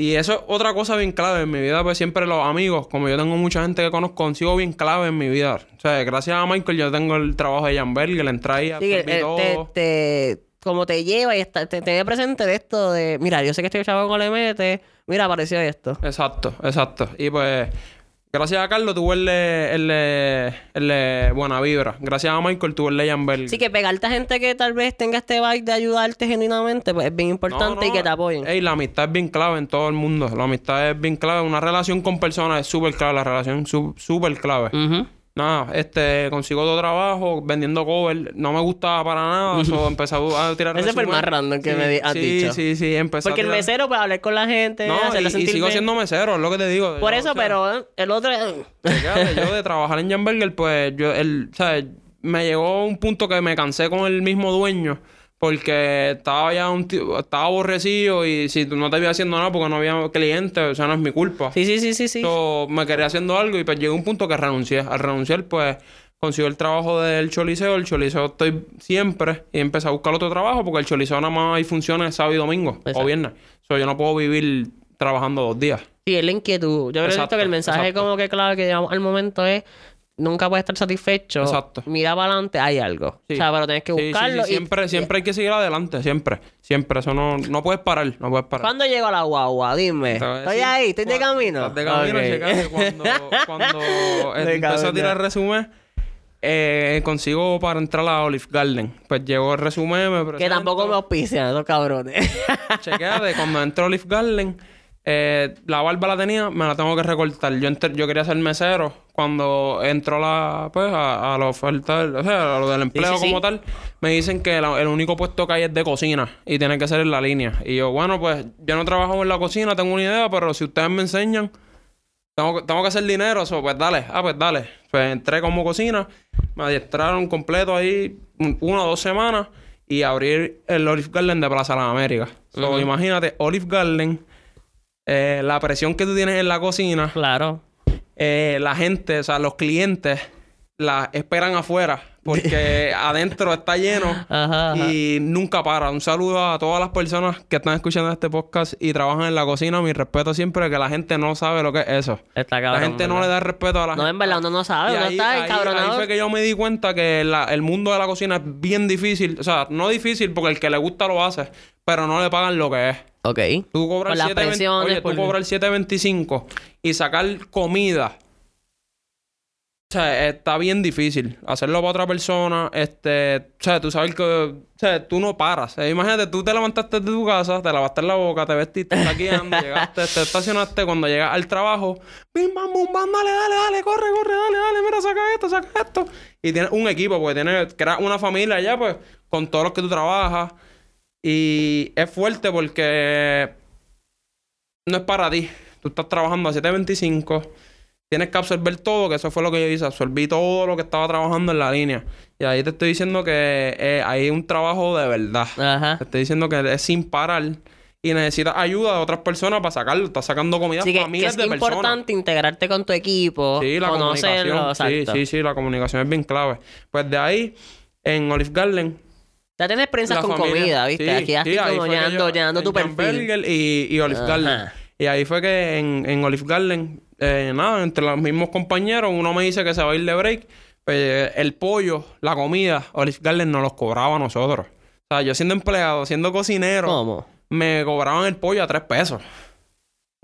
Y eso es otra cosa bien clave en mi vida, pues siempre los amigos, como yo tengo mucha gente que conozco, consigo bien clave en mi vida. O sea, gracias a Michael yo tengo el trabajo de Jan Berg, le entré ahí a Sí, eh, te, te- como te lleva y está, te tiene presente de esto de, mira, yo sé que este chavo con le mete, mira, apareció esto. Exacto, exacto. Y pues, gracias a Carlos tuve el de, el de, el de Buena Vibra. Gracias a Michael tuve el de Jan Berg. Así que pegarte a gente que tal vez tenga este vibe de ayudarte genuinamente, pues es bien importante No, no, y que te apoyen. Ey, la amistad es bien clave en todo el mundo. La amistad es bien clave. Una relación con personas es súper clave. La relación su- súper clave. Nada, este, consigo otro trabajo vendiendo cover. No me gustaba para nada. [LAUGHS] So, empecé a tirar Ese fue el más random que Sí, me di- has sí, dicho. Sí, sí, empecé Porque a el mesero, pues hablar con la gente, No, y, sigo bien. siendo mesero, es lo que te digo. Por Yo, eso, o sea, pero eh, el otro... Chequéate, yo de [LAUGHS] trabajar en Jan Berger, pues yo, el, ¿sabes? Me llegó un punto que me cansé con el mismo dueño porque estaba ya un tío- estaba aborrecido y si no te iba haciendo nada porque no había clientes, o sea, no es mi culpa. Sí, sí, sí, sí, sí. So, me quería haciendo algo y pues llegó un punto que renuncié. Al renunciar, pues consiguió el trabajo del Choliseo. El Choliseo estoy siempre y empecé a buscar otro trabajo porque el Choliseo nada más hay funciones sábado y domingo Exacto. o viernes. So, yo no puedo vivir trabajando dos días. Sí, es la inquietud. Yo creo que el mensaje exacto. como que clave que llevamos al momento es nunca puedes estar satisfecho. Exacto. Mira para adelante, hay algo. Sí. O sea, pero tienes que Sí, sí, sí, buscarlo. y- siempre, siempre hay que seguir adelante, siempre. Siempre. Eso no, no puedes parar, no puedes parar. ¿Cuándo llego a la guagua? Dime. A Estoy ahí, estoy de camino. Estás de camino, Ok. checate. Cuando, [LAUGHS] cuando De empezó a tirar resumen, eh, consigo para entrar a Olive Garden. Pues llegó el resumen, me Que tampoco me auspician esos cabrones. Chequéate, cuando entró Olive Garden, eh, la barba la tenía, me la tengo que recortar. Yo, yo quería ser mesero. Cuando entró la, pues, a, a la oferta, o sea, a lo del empleo sí, sí. como tal, me dicen que la- el único puesto que hay es de cocina y tiene que ser en la línea. Y yo, bueno, pues yo no trabajo en la cocina, tengo una idea, pero si ustedes me enseñan, tengo, que- tengo que hacer dinero, so, pues dale, ah, pues dale. Pues entré como cocina, me adiestraron completo ahí un- una o dos semanas y abrí el Olive Garden de Plaza Las Américas. So, imagínate, Olive Garden, eh, la presión que tú tienes en la cocina, claro. eh, la gente, o sea, los clientes, la esperan afuera porque [LAUGHS] adentro está lleno Ajá, ajá. y nunca para. Un saludo a todas las personas que están escuchando este podcast y trabajan en la cocina. Mi respeto siempre que la gente no sabe lo que es eso. Está La cabrón. gente no le da respeto a la No, gente. en verdad, uno no sabe. Y Uno ahí, está ahí- encabronado. ahí fue que yo me di cuenta que la- el mundo de la cocina es bien difícil. O sea, no difícil porque el que le gusta lo hace, pero no le pagan lo que es. Ok. Tú cobrar Por las 7.20 presiones, oye, tú por- cobrar 7.25 y sacar comida. O sea, está bien difícil. Hacerlo para otra persona, este... O sea, tú sabes que... O sea, tú no paras. Eh, imagínate, tú te levantaste de tu casa, te lavaste la boca, te vestiste, estás guiando, [LAUGHS] llegaste, te estacionaste. Cuando llegas al trabajo, bim, bam, bum, bam, dale, dale, dale, corre, corre, dale, dale, mira, saca esto, saca esto. Y tienes un equipo, porque tienes... Creas una familia ya, pues, con todos los que tú trabajas. Y es fuerte porque no es para ti. Tú estás trabajando a 7.25. Tienes que absorber todo, que eso fue lo que yo hice. Absorbí todo lo que estaba trabajando en la línea. Y ahí te estoy diciendo que eh, hay un trabajo de verdad. Ajá. Te estoy diciendo que es sin parar. Y necesitas ayuda de otras personas para sacarlo. Estás sacando comida Así que, a que miles es de personas. importante integrarte con tu equipo, Sí, la conocerlo, comunicación. Sí, sí, sí, la comunicación es bien clave. Pues de ahí, en Olive Garden, Ya tienes experiencias con familia- comida, ¿viste? Sí, Aquí sí, que llenando, llenando tu perfil. Y, y Olive. Garden. Y ahí fue que en, en Olive Garden, eh, nada, entre los mismos compañeros, uno me dice que se va a ir de break. Pues el pollo, la comida, Olive Garden nos los cobraba a nosotros. O sea, yo siendo empleado, siendo cocinero, ¿Cómo? me cobraban el pollo a tres pesos.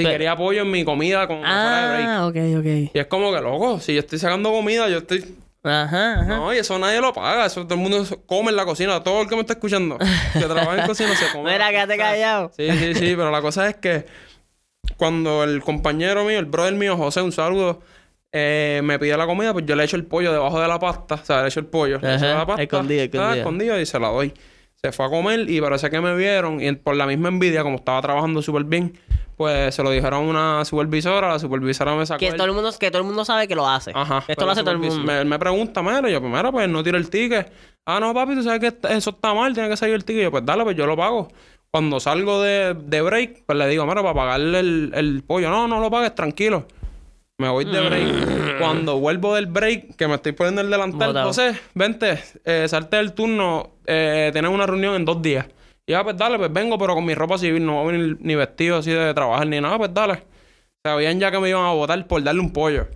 Si quería pollo en mi comida con fuera de break. Ah, ok, ok. Y es como que, loco, si yo estoy sacando comida, yo estoy Ajá, ajá. no, y eso nadie lo paga. Eso todo el mundo come en la cocina. Todo el que me está escuchando que trabaja en cocina se come. [LAUGHS] Mira, quédate callado. Sí, sí, sí. Pero la cosa es que cuando el compañero mío, el brother mío, José, un saludo, eh, me pide la comida, pues yo le echo el pollo debajo de la pasta. O sea, le echo el pollo. le echo la pasta. escondido, escondido. ah, escondido y se la doy. Se fue a comer y parece que me vieron y por la misma envidia, como estaba trabajando súper bien, pues se lo dijeron a una supervisora. La supervisora me sacó Que el- todo el mundo, que todo el mundo sabe que lo hace. Ajá. Esto pero lo hace todo el mundo. Me, me pregunta, mira, y yo, pues mira, pues no tiro el ticket. Ah, no, papi, tú sabes que eso está mal, tiene que salir el ticket. Yo, pues dale, pues yo lo pago. Cuando salgo de, de break, pues le digo, mira, para pagarle el, el pollo. No, no lo pagues, tranquilo. Me voy de Mm. break. Cuando vuelvo del break, que me estoy poniendo el delantal, Botado. José, vente, eh, salte del turno, eh, tienes una reunión en dos días. Y ya, pues dale, pues vengo, pero con mi ropa civil, no voy a venir ni vestido así de trabajar ni nada, pues dale. Sabían ya que me iban a votar por darle un pollo.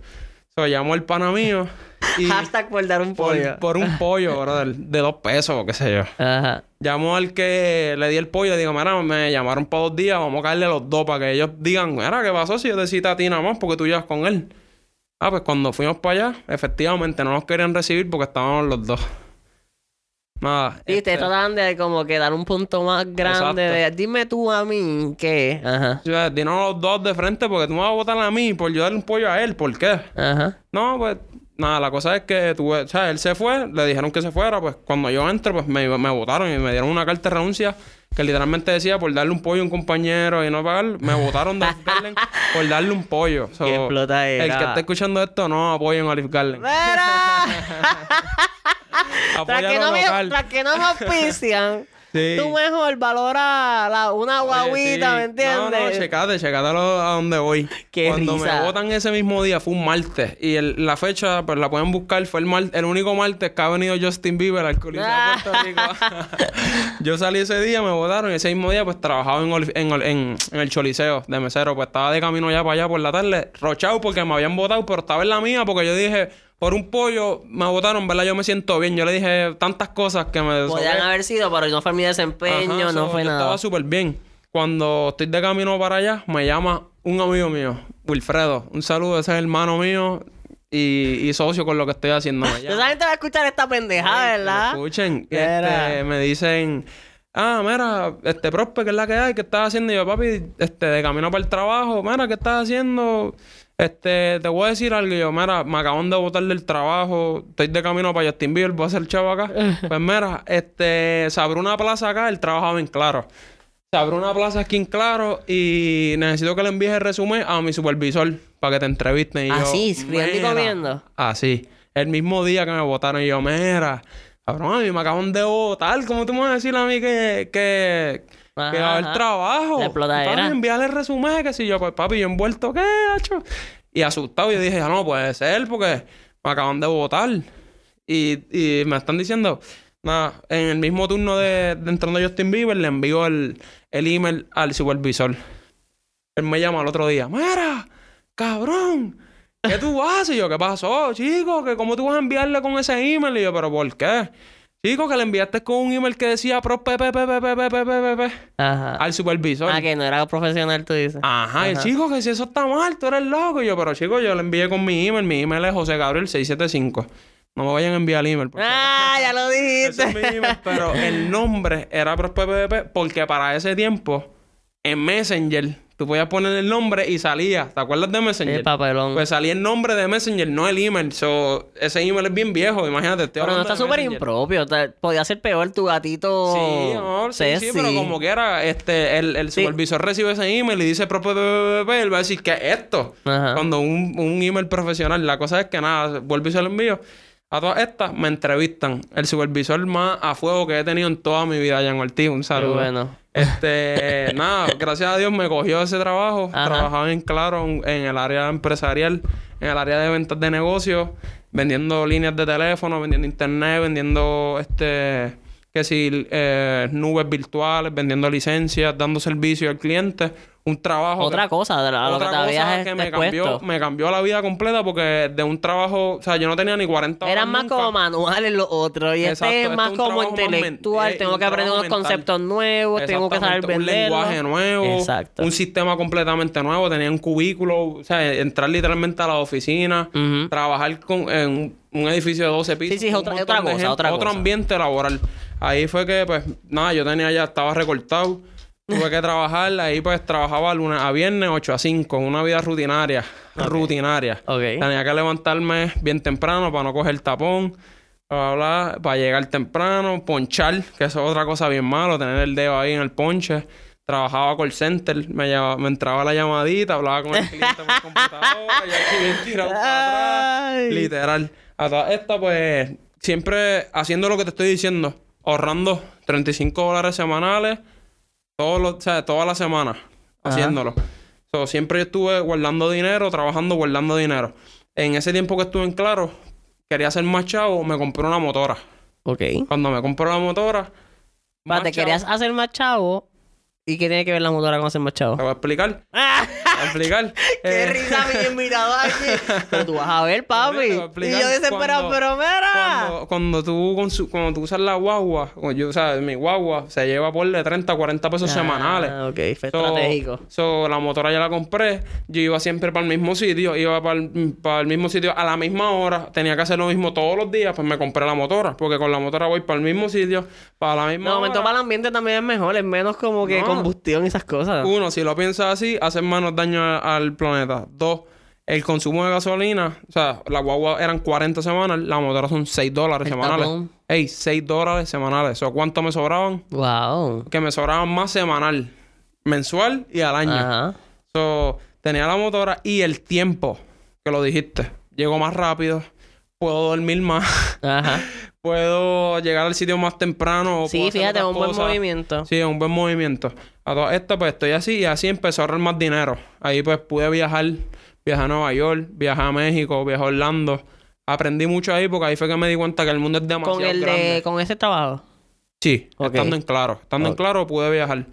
So, llamó el pana mío [LAUGHS] y Hashtag por dar un por, pollo. por un pollo, [LAUGHS] brother, de dos pesos o qué sé yo. Ajá. Llamó al que le di el pollo y le digo, mira, me llamaron para dos días, vamos a caerle los dos para que ellos digan, mira, ¿qué pasó si yo te cité a ti nada más porque tú llevas con él? Ah, pues cuando fuimos para allá, efectivamente no nos querían recibir porque estábamos los dos. Sí, te este, tratan de como que dar un punto más grande de dime tú a mí que. Ajá. o sea, los dos de frente porque tú me vas a votar a mí por yo darle un pollo a él. ¿Por qué? Ajá. No, pues nada, la cosa es que tuve, o sea, él se fue, le dijeron que se fuera, pues cuando yo entré, pues me, me votaron y me dieron una carta de renuncia que literalmente decía por darle un pollo a un compañero y no pagar, me votaron de Olive Garden por darle un pollo. So, Qué explotadera. el que esté escuchando esto no apoyen a Olive Garden. ¡Mira! [LAUGHS] tras, que no me, tras que no me auspician, Sí. tú mejor valora la, una guaguita, sí. ¿me entiendes? No, no, checate, checate a, donde voy. Qué Cuando risa. me votan ese mismo día fue un martes. Y el- la fecha, pues la pueden buscar, fue el mar- el único martes que ha venido Justin Bieber al Coliseo Ah. de Puerto Rico. [LAUGHS] Yo salí ese día, me votaron y ese mismo día pues trabajaba en, Ol- en, Ol- en- en el Choliseo de mesero. Pues estaba de camino ya para allá por la tarde, rochado porque me habían votado, pero estaba en la mía porque yo dije, por un pollo me votaron, ¿verdad? Yo me siento bien. Yo le dije tantas cosas que me... Podían haber sido, pero no fue mi desempeño, Ajá, no so, fue yo nada. Estaba súper bien. Cuando estoy de camino para allá, me llama un amigo mío, Wilfredo. Un saludo, ese es hermano mío y, y socio con lo que estoy haciendo. [LAUGHS] Llama. Esa gente va a escuchar esta pendejada, que me ¿verdad? Escuchen, este, me dicen, ah, mira, este Prospe, ¿qué es la que hay? ¿Qué estás haciendo? Y yo, papi, este, de camino para el trabajo, mira, ¿qué estás haciendo? Este, te voy a decir algo. Yo, mira, me acaban de botar del trabajo, estoy de camino para Justin Bieber, voy a ser chavo acá. [LAUGHS] pues mira, este, se abrió una plaza acá, él trabajaba en Claro. Se abrió una plaza aquí en Claro y necesito que le envíes el resumen a mi supervisor para que te entrevisten. Y Ah, yo, sí, friendo y comiendo. Así. El mismo día que me votaron y yo, mira, cabrón, a mí me acaban de votar. ¿Cómo tú me vas a decir a mí que, que, que va a haber Ajá. trabajo? La explotadera. Envíale el resumen, que si yo, pues papi, yo envuelto, ¿qué, hacho? Y asustado, yo dije, ah, no puede ser porque me acaban de votar. Y, y me están diciendo, nada, en el mismo turno de, de entrando Justin Bieber, le envío el, el email al supervisor. Él me llama el otro día, mira, cabrón, ¿qué tú haces? Y yo, ¿qué pasó, chico? ¿Que ¿Cómo tú vas a enviarle con ese email? Y yo, ¿pero por qué? Chico, que le enviaste con un email que decía pro al supervisor. Ah, que no era profesional, tú dices. Ajá, Y el chico, que si eso está mal, tú eres loco. Y yo, pero chico, yo le envié con mi email. Mi email es José Gabriel 675. No me vayan a enviar el email. Ah, ya lo dijiste. es mi email, pero el nombre era pro porque para ese tiempo, en Messenger tú podías poner el nombre y salía. ¿Te acuerdas de Messenger? El papelón. Pues salía el nombre de Messenger, no el email. So, ese email es bien viejo, imagínate. estoy pero no está súper impropio. te- Podía ser peor tu gatito. Sí, amor, sí, sí, pero como quiera, este, el, el Sí. supervisor recibe ese email y dice ProPPP, él va a decir, ¿qué es esto? Ajá. Cuando un, un email profesional, la cosa es que nada, vuelvo y se lo envío. A todas estas me entrevistan. El supervisor más a fuego que he tenido en toda mi vida, Jan Ortiz. Un saludo. bueno. Este, [LAUGHS] nada, gracias a Dios me cogió ese trabajo. Ajá. Trabajaba en Claro en, en el área empresarial, en el área de ventas de negocios, vendiendo líneas de teléfono, vendiendo internet, vendiendo este que si eh, nubes virtuales, vendiendo licencias, dando servicio al cliente. Un trabajo. Otra que- cosa de la- a lo que otra cosa que me cambió, me cambió la vida completa porque de un trabajo, o sea, yo no tenía ni 40 horas Eran más nunca. como manuales los otros. Y Exacto, este es este más es como men- intelectual. eh, tengo que aprender unos mental. conceptos nuevos. Tengo que saber venderlo. Un lenguaje nuevo. Exacto. Un sistema completamente nuevo. Tenía un cubículo. O sea, entrar literalmente a la oficina. Trabajar con, en un, edificio de 12 pisos. sí, con otra- montón otra cosa, otra Otro cosa. ambiente laboral. Ahí fue que, pues, nada, yo tenía ya, estaba recortado. Tuve que trabajar. Ahí, pues, trabajaba lunes a viernes, 8 a 5. Una vida rutinaria. Rutinaria. Ok. Tenía que levantarme bien temprano para no coger tapón. Bla, bla, bla, para llegar temprano, ponchar, que eso es otra cosa bien malo, tener el dedo ahí en el ponche. Trabajaba call center, me, llevaba- me entraba la llamadita, hablaba con el cliente por computadora, ya aquí bien tirado para atrás. Literal. A todas estas, pues, siempre haciendo lo que te estoy diciendo, ahorrando 35 dólares semanales, todos los, o sea, toda la semana, haciéndolo. So, siempre yo estuve guardando dinero, trabajando, guardando dinero. En ese tiempo que estuve en Claro, quería ser más chavo, me compré una motora. Ok. Cuando me compré la motora, Va, te Más querías hacer más chavo. ¿Y qué tiene que ver la motora con hacer más chavo? Te voy a explicar. ¡Ah! [LAUGHS] Te voy a explicar. ¡Qué Eh, risa mi invitado [LAUGHS] aquí! Pero tú vas a ver, papi. A Y yo desesperado, cuando- pero mira. Cuando, cuando tú cuando tú usas la guagua, o yo, o sea, mi guagua se lleva por de 30 40 pesos semanales. Ah, ok, fue So- estratégico. so, la motora ya la compré. Yo iba siempre para el mismo sitio. Iba para el, para el mismo sitio a la misma hora. Tenía que hacer lo mismo todos los días. Pues me compré la motora. Porque con la motora voy para el mismo sitio. Para la misma momento hora. para el ambiente también es mejor, es menos como que No. Combustión y esas cosas. Uno, si lo piensas así, hacen menos daño a- al planeta. Dos, el consumo de gasolina. O sea, la guagua eran 40 semanas. La motora son 6 dólares El semanales. tapón. Ey, 6 dólares semanales. ¿O cuánto me sobraban? Wow. Que me sobraban más semanal. Mensual y al año. Ajá. So, tenía la motora y el tiempo, que lo dijiste. Llego más rápido, puedo dormir más, Ajá. [LAUGHS] puedo llegar al sitio más temprano. o Sí, puedo fíjate, otras un buen movimiento. Sí, un buen movimiento. A todo esto, pues estoy así y así empezó a ahorrar más dinero. Ahí, pues pude viajar, viajar a Nueva York, viajar a México, viajar a Orlando. Aprendí mucho ahí porque ahí fue que me di cuenta que el mundo es demasiado Con el grande. de, con ese trabajo. Sí, estando en claro. Estando en claro pude viajar.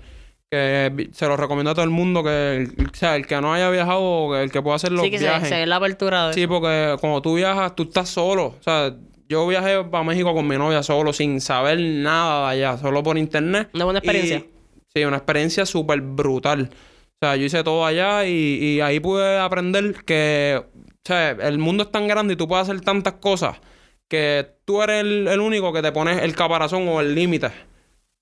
Que se lo recomiendo a todo el mundo que, el, o sea, el que no haya viajado, o que el que pueda hacer los sí, que se, viajes. se ve la apertura de Sí, porque cuando tú viajas, tú estás solo. O sea, yo viajé para México con mi novia solo, sin saber nada de allá, solo por internet. Una buena experiencia. Y- sí, una experiencia súper brutal. O sea, yo hice todo allá y, y ahí pude aprender que, o sea, el mundo es tan grande y tú puedes hacer tantas cosas que tú eres el, el único que te pones el caparazón o el límite.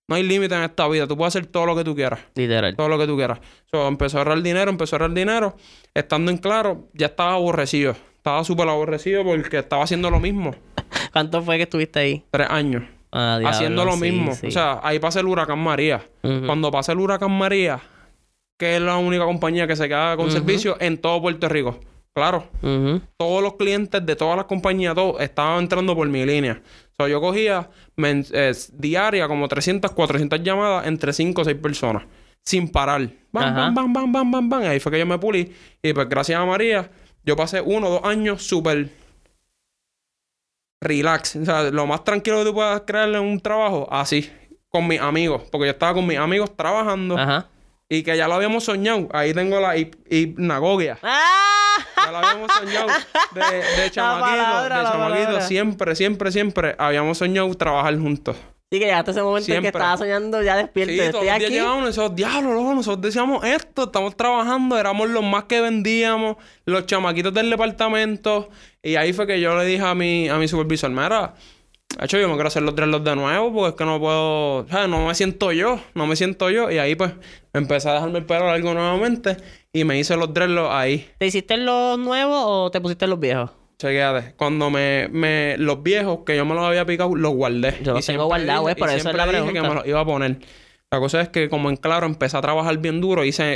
No hay límite en esta vida. Tú puedes hacer todo lo que tú quieras. Literal. Todo lo que tú quieras. So, empezó a ahorrar dinero, empezó a ahorrar dinero. Estando en claro, ya estaba aborrecido. Estaba súper aborrecido porque estaba haciendo lo mismo. [LAUGHS] ¿Cuánto fue que estuviste ahí? Tres años. Ah, haciendo lo sí, mismo. sí. O sea, ahí pasa el huracán María. Cuando pasa el huracán María, que es la única compañía que se queda con servicio en todo Puerto Rico. Claro. Todos los clientes de todas las compañías, todos, estaban entrando por mi línea. O sea, yo cogía eh, diaria como 300, 400 llamadas entre 5 o 6 personas. Sin parar. Bam, bam, bam, bam, bam, bam, bam. Ahí fue que yo me pulí. Y pues gracias a María, yo pasé uno o dos años súper relax. O sea, lo más tranquilo que tú puedas crear en un trabajo, así. Con mis amigos. Porque yo estaba con mis amigos trabajando. Ajá. Y que ya lo habíamos soñado. Ahí tengo la hip- hipnagogia. [LAUGHS] ¡Ah! Ya lo habíamos soñado. De, de chamaquito, palabra, de chamaquito. palabra. Siempre, siempre, siempre habíamos soñado trabajar juntos. Sí, que llegaste a ese momento en que estaba soñando ya despierto. Sí, todos los días llegábamos y diablo, loco, nosotros decíamos esto, estamos trabajando, éramos los más que vendíamos, los chamaquitos del departamento. Y ahí fue que yo le dije a mi, a mi supervisor, mira, hecho, yo me quiero hacer los dreadlocks de nuevo porque es que no puedo, ¿sabes? No me siento yo, no me siento yo. Y ahí pues empecé a dejarme el pelo largo nuevamente y me hice los dreadlocks ahí. ¿Te hiciste los nuevos o te pusiste los viejos? Chequéate, cuando me, me... Los viejos que yo me los había picado, los guardé. Yo los tengo guardados, eh, por eso es siempre la dije que pregunta. me los iba a poner. La cosa es que como en claro empecé a trabajar bien duro, y, o sea,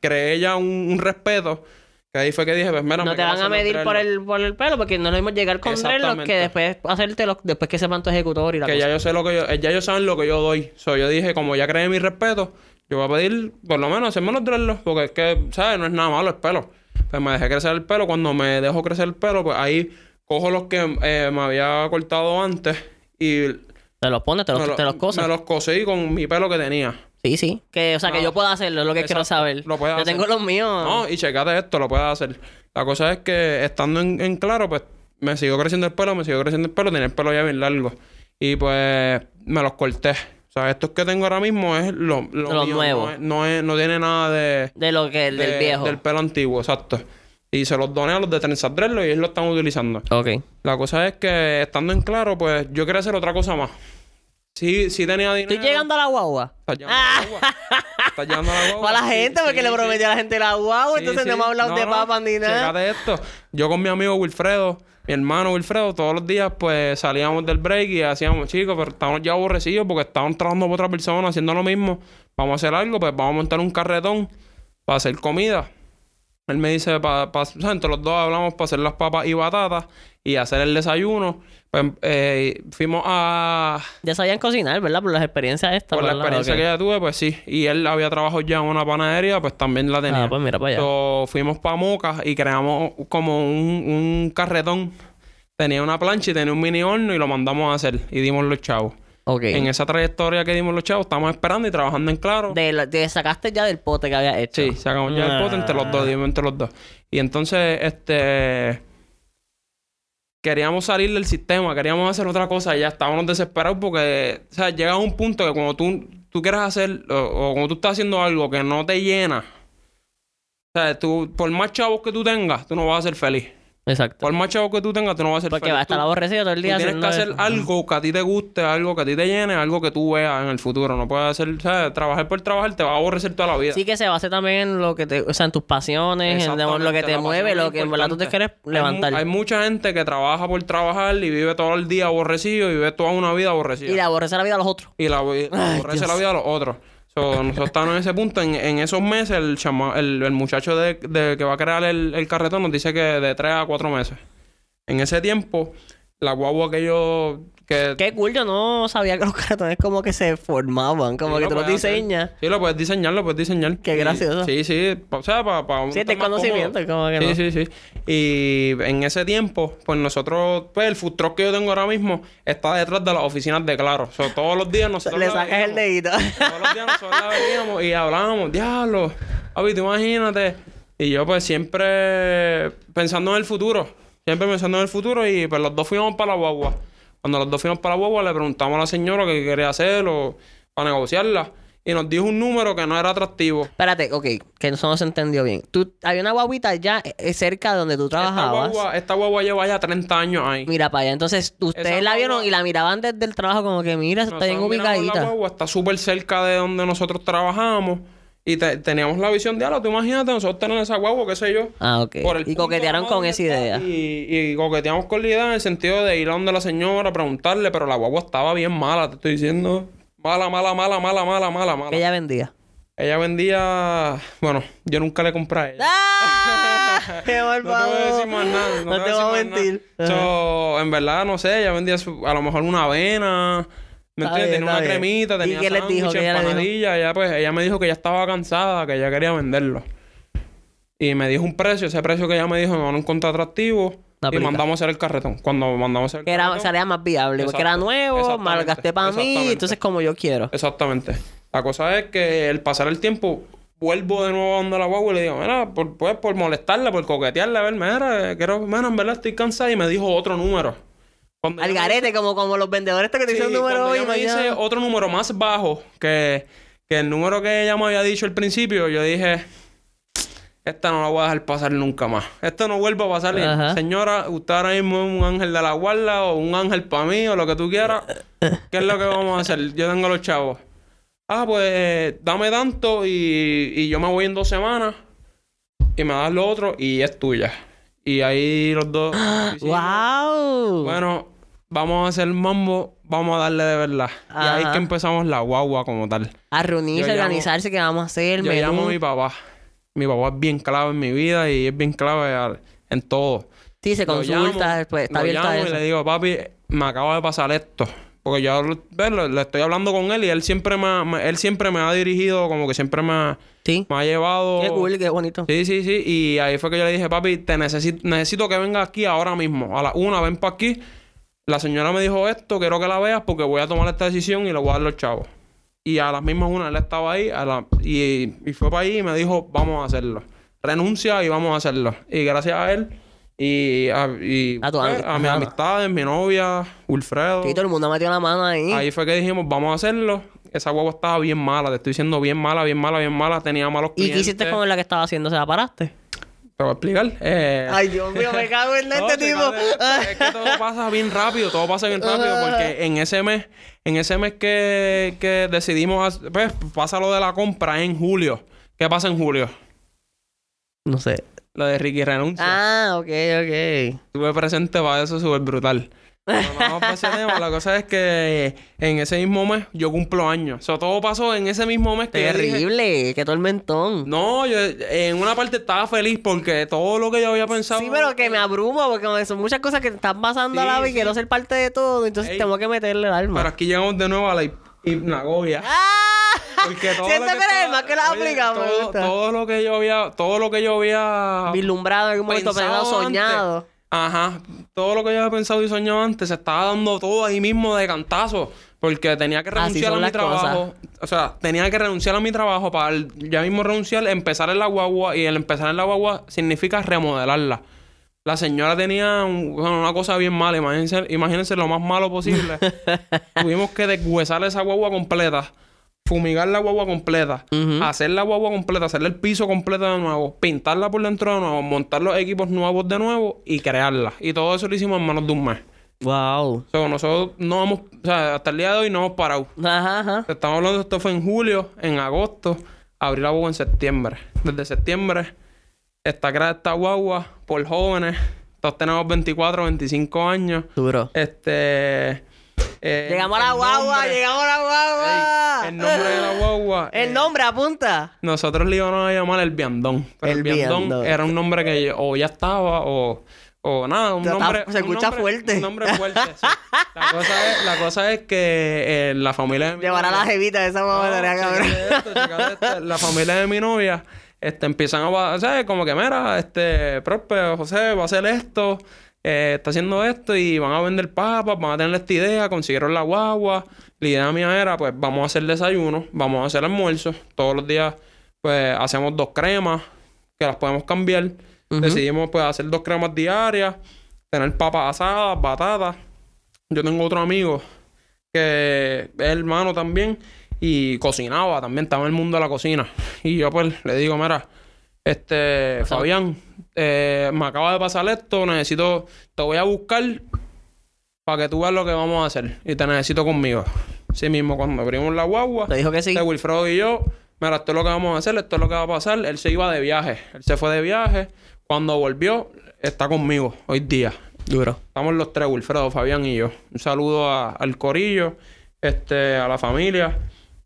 creé ya un, un respeto. Que ahí fue que dije, pues mira, No me te van a hacer los medir por el, por el pelo porque no es lo mismo llegar con Exactamente. que después hacértelo después que sepan tu ejecutor y la Que cosa. ya yo sé lo que yo... eh, Ya ellos saben lo que yo doy. So, yo dije, como ya creé mi respeto, yo voy a pedir, por lo menos, hacerme los dreadlocks. Porque es que, ¿sabes? No es nada malo el pelo. Pues me dejé crecer el pelo. Cuando me dejo crecer el pelo, pues ahí cojo los que eh, me había cortado antes y Te los pones, te los, lo- te los cosas. me los cosí con mi pelo que tenía. Sí, sí. Que, o sea, que No. yo pueda hacerlo, es lo que quiero saber. Lo puedes yo hacer. tengo los míos. No, y checate esto, lo puedes hacer. La cosa es que estando en, en claro, pues me siguió creciendo el pelo, me siguió creciendo el pelo, tenía el pelo ya bien largo. Y pues me los corté. O sea, estos que tengo ahora mismo es lo, lo mío, nuevos. No, es- no, es- no tiene nada de, De lo que, de- del viejo. del pelo antiguo, exacto. Y se los doné a los de Trenzas y ellos lo están utilizando. Ok. La cosa es que estando en claro, pues yo quería hacer otra cosa más. Sí, sí tenía dinero. Estoy llegando a la guagua. Estás llegando a la guagua. Estás llegando a la [LAUGHS] guagua. Para la Sí, gente, porque sí, le sí. prometí a la gente la guagua, Sí, entonces sí. no me ha hablado de no, papas ni nada. Chécate esto. Yo con mi amigo Wilfredo, mi hermano Wilfredo, todos los días pues salíamos del break y hacíamos, chicos, pero estábamos ya aborrecidos porque estábamos trabajando por otra persona haciendo lo mismo. Vamos a hacer algo, pues vamos a montar un carretón para hacer comida. Él me dice, pa- o sea, entre los dos hablamos para hacer las papas y batatas y hacer el desayuno. Pues eh, fuimos a... Ya sabían cocinar, ¿verdad? Por las experiencias estas. Por la ¿verdad? experiencia que ya tuve, pues sí. Y él había trabajado ya en una panadería, pues también la tenía. Ah, pues mira para allá. So, fuimos para Moca y creamos como un, un carretón. Tenía una plancha y tenía un mini horno y lo mandamos a hacer. Y dimos los chavos. Ok. En esa trayectoria que dimos los chavos, estamos esperando y trabajando en claro. De, la- de sacaste ya del pote que había hecho. Sí, sacamos ya el pote entre los dos, dimos entre los dos. Y entonces, este. Queríamos salir del sistema, queríamos hacer otra cosa y ya estábamos desesperados porque, o sea, llega un punto que cuando tú, tú quieres hacer, o, o cuando tú estás haciendo algo que no te llena, o sea, tú, por más chavos que tú tengas, tú no vas a ser feliz. Exacto. Por más chavos que tú tengas, tú no vas a ser Porque feliz. va a estar Tú- aborrecido todo el Tú día. tienes que hacer eso. algo que a ti te guste, algo que a ti te llene, algo que tú veas en el futuro. No puedes hacer, ¿sabes? Trabajar por trabajar te va a aborrecer toda la vida. Sí que se base también en lo que te... O sea, en tus pasiones, en lo que te mueve, lo que en verdad tú te quieres Hay levantar. Hay, mucha gente que trabaja por trabajar y vive todo el día aborrecido y vive toda una vida aborrecida. Y le aborrece la vida a los otros. Y la, y Ay, aborrece Dios. la vida a los otros. So, nosotros estamos en ese punto. En, en esos meses, el, chama- el, el muchacho de, de- que va a crear el, el carretón nos dice que de 3 a 4 meses. En ese tiempo, la guagua que yo... Que, Qué cool, yo no sabía que los [LAUGHS] cartones como que se formaban, como Sí, que tú los diseñas. Sí, lo puedes diseñar, lo puedes diseñar. Qué Y- gracioso. Sí, sí. O sea, para... Pa, uno Sí, más conocimiento, como que Sí, no. sí, sí. Y en ese tiempo, pues nosotros... Pues el food truck que yo tengo ahora mismo está detrás de las oficinas de Claro. O sea, todos los días nosotros... Le la sacas el dedito. Todos los días nosotros la veíamos y hablábamos, diablo, papi, tú imagínate. Y yo pues siempre pensando en el futuro, siempre pensando en el futuro y pues los dos fuimos para la guagua. Cuando los dos fuimos para la guagua le preguntamos a la señora qué quería hacer o para negociarla y nos dijo un número que no era atractivo. Espérate, ok, que eso no se entendió bien. Tú, había una guaguita ya eh, cerca de donde tú Esta trabajabas. guagua, esta guagua lleva ya 30 años ahí. Mira para allá. Entonces, ustedes Esa la vieron guagua- y la miraban desde el trabajo como que, mira, eso está bien miramos La ubicadita. guagua está súper cerca de donde nosotros trabajamos y te- teníamos la visión de, ah, tú imagínate nosotros tener esa guagua, qué sé yo. Ah, ok. por el Y coquetearon con esa idea. Y, y coqueteamos con la idea en el sentido de ir a donde la señora, preguntarle, pero la guagua estaba bien mala, te estoy diciendo. Mala, mala, mala, mala, mala, mala, mala. Ella vendía. Ella vendía. Bueno, yo nunca le compré a ella. ¡Ah! [LAUGHS] ¡Qué No te voy a decir más nada. No, No, te voy voy a mentir. So, en verdad, no sé, ella vendía su- a lo mejor una avena. ¿Me Está entiendes? bien, Tenía una bien. cremita, ¿Y tenía qué les dijo? ¿Qué ella le dijo? empanadillas. Ella, pues, ella me dijo que ya estaba cansada, que ella quería venderlo. Y me dijo un precio. Ese precio que ella me dijo no lo encontré atractivo. No y mandamos a hacer el carretón. Cuando mandamos a hacer el era, carretón... salía más viable, porque era nuevo, Exactamente. malgasté para mí, entonces como yo quiero. Exactamente. La cosa es que el pasar el tiempo, vuelvo de nuevo a donde la guagua y le digo, mira, por, pues, por molestarla, por coquetearla, a ver, mira, quiero, mira, en verdad estoy cansada y me dijo otro número. Cuando Al me como, como los vendedores estos que te Sí, dicen un número hoy y ella me dice mañana. otro número más bajo que, que el número que ella me había dicho al principio, yo dije, esta no la voy a dejar pasar nunca más. Esto no vuelve a pasar. Ajá. Señora, usted ahora mismo es un ángel de la guarda o un ángel para mí o lo que tú quieras. ¿Qué es lo que vamos a hacer? Yo tengo los chavos. Ah, pues dame tanto y, y yo me voy en dos semanas y me das lo otro y es tuya. Y ahí los dos... [GASPS] ¡Wow! bueno, vamos a hacer mambo, vamos a darle de verdad. Y ahí es que empezamos la guagua como tal. a reunirse, organizarse, que vamos a hacer, Yo llamo a mi papá. Mi papá es bien clave en mi vida y es bien clave en todo. Sí, se Lo consulta, llamo, pues, está lo abierto a llamo eso. y le digo, papi, me acaba de pasar esto. Porque yo le, le estoy hablando con él y él siempre me, ha- me- él siempre me ha dirigido, como que siempre me ha, Sí. me ha llevado. Qué cool, qué bonito. Sí, sí, sí. Y ahí fue que yo le dije, papi, te necesito, necesito que venga aquí ahora mismo. A la una, ven para aquí. La señora me dijo esto, quiero que la veas porque voy a tomar esta decisión y le voy a dar los chavos. Y a las mismas una, él estaba ahí a la- y, y fue para ahí y me dijo, vamos a hacerlo. Renuncia y vamos a hacerlo. Y gracias a él y a, y, A tu pues, ami- a mis amistades, mi novia, Wilfredo. Sí, todo el mundo metió la mano ahí. Ahí fue que dijimos, vamos a hacerlo. Esa guagua estaba bien mala, te estoy diciendo bien mala, bien mala, bien mala. Tenía malos ¿Y clientes. qué hiciste con la que estaba haciendo? ¿Se la paraste? Te voy a explicar. Eh, Ay, Dios mío, me cago en [LAUGHS] este te tipo. cabe- es que todo pasa bien rápido, todo pasa bien rápido [LAUGHS] porque en ese mes, en ese mes que, que decidimos, hacer- pues pasa lo de la compra en julio. ¿Qué pasa en julio? No sé. Lo de Ricky renuncia. Ah, ok, ok. Estuve presente para eso súper brutal. Vamos para ese tema. La cosa es que en ese mismo mes yo cumplo años. O sea, todo pasó en ese mismo mes que yo dije- Terrible, qué tormentón. No, yo en una parte estaba feliz porque todo lo que yo había pensado. Sí, pero que me abrumo porque son muchas cosas que te están pasando Sí, a la vez y sí. quiero ser parte de todo, entonces Ey. tengo que meterle el alma. Pero aquí llegamos de nuevo a la hip- hipnagogia. [LAUGHS] ¡Ah! Porque todo Siento lo que eres estaba- el más que la oye, aplica, me todo, gusta. todo lo que yo había, todo lo que yo había Vislumbrado en algún momento, pensado antes, soñado. Ajá. Todo lo que yo había pensado y soñado antes se estaba dando todo ahí mismo de cantazo. Porque tenía que renunciar a mi trabajo. O sea, tenía que renunciar a mi trabajo para el- ya mismo renunciar, empezar en la guagua. Y el empezar en la guagua significa remodelarla. La señora tenía un- una cosa bien mala. Imagínense, imagínense lo más malo posible. [LAUGHS] Tuvimos que deshuesar esa guagua completa. Fumigar la guagua completa. Hacer la guagua completa. Hacerle el piso completo de nuevo. Pintarla por dentro de nuevo. Montar los equipos nuevos de nuevo. Y crearla. Y todo eso lo hicimos en menos de un mes. Wow. Nosotros no hemos... O sea, hasta el día de hoy no hemos parado. Ajá, ajá. Estamos hablando de esto fue en julio, en agosto, abrí la guagua en septiembre. Desde septiembre está creada esta guagua por jóvenes. Todos tenemos 24, 25 años. Duro. Este. eh, Llegamos a la guagua, nombre- llegamos a la guagua. Ey, el nombre de la [LAUGHS] guagua. El eh, nombre, apunta. Nosotros le íbamos a llamar el Viandón. Pero el, El Viandón, Viandón. era un nombre que yo- o ya estaba o, o nada, un nombre. se un escucha nombre- fuerte. Un nombre fuerte, sí. [LAUGHS] La cosa es, la cosa es que eh, la familia de mi Llevará novia- la jevita de esa mamá esto, chécate esto. La familia de mi novia este, empiezan a... ¿Sabes? Como que, mira, este... Prosper, José va a hacer esto. eh, está haciendo esto y van a vender papas. Van a tener esta idea. Consiguieron la guagua. La idea mía era, pues, vamos a hacer desayuno. Vamos a hacer almuerzo. Todos los días, pues, hacemos dos cremas. Que las podemos cambiar. Decidimos, pues, hacer dos cremas diarias. Tener papas asadas, batatas. Yo tengo otro amigo que es hermano también y cocinaba también, estaba en el mundo de la cocina. Y yo pues le digo, mira, este, Fabián, eh, me acaba de pasar esto, necesito, te voy a buscar para que tú veas lo que vamos a hacer y te necesito conmigo. Sí mismo, cuando abrimos la guagua, Te dijo que sí. este Wilfredo y yo, mira, esto es lo que vamos a hacer, esto es lo que va a pasar. Él se iba de viaje, él se fue de viaje. Cuando volvió, está conmigo hoy día. Duro. Estamos los tres, Wilfredo, Fabián y yo. Un saludo a- al corillo, este, a la familia.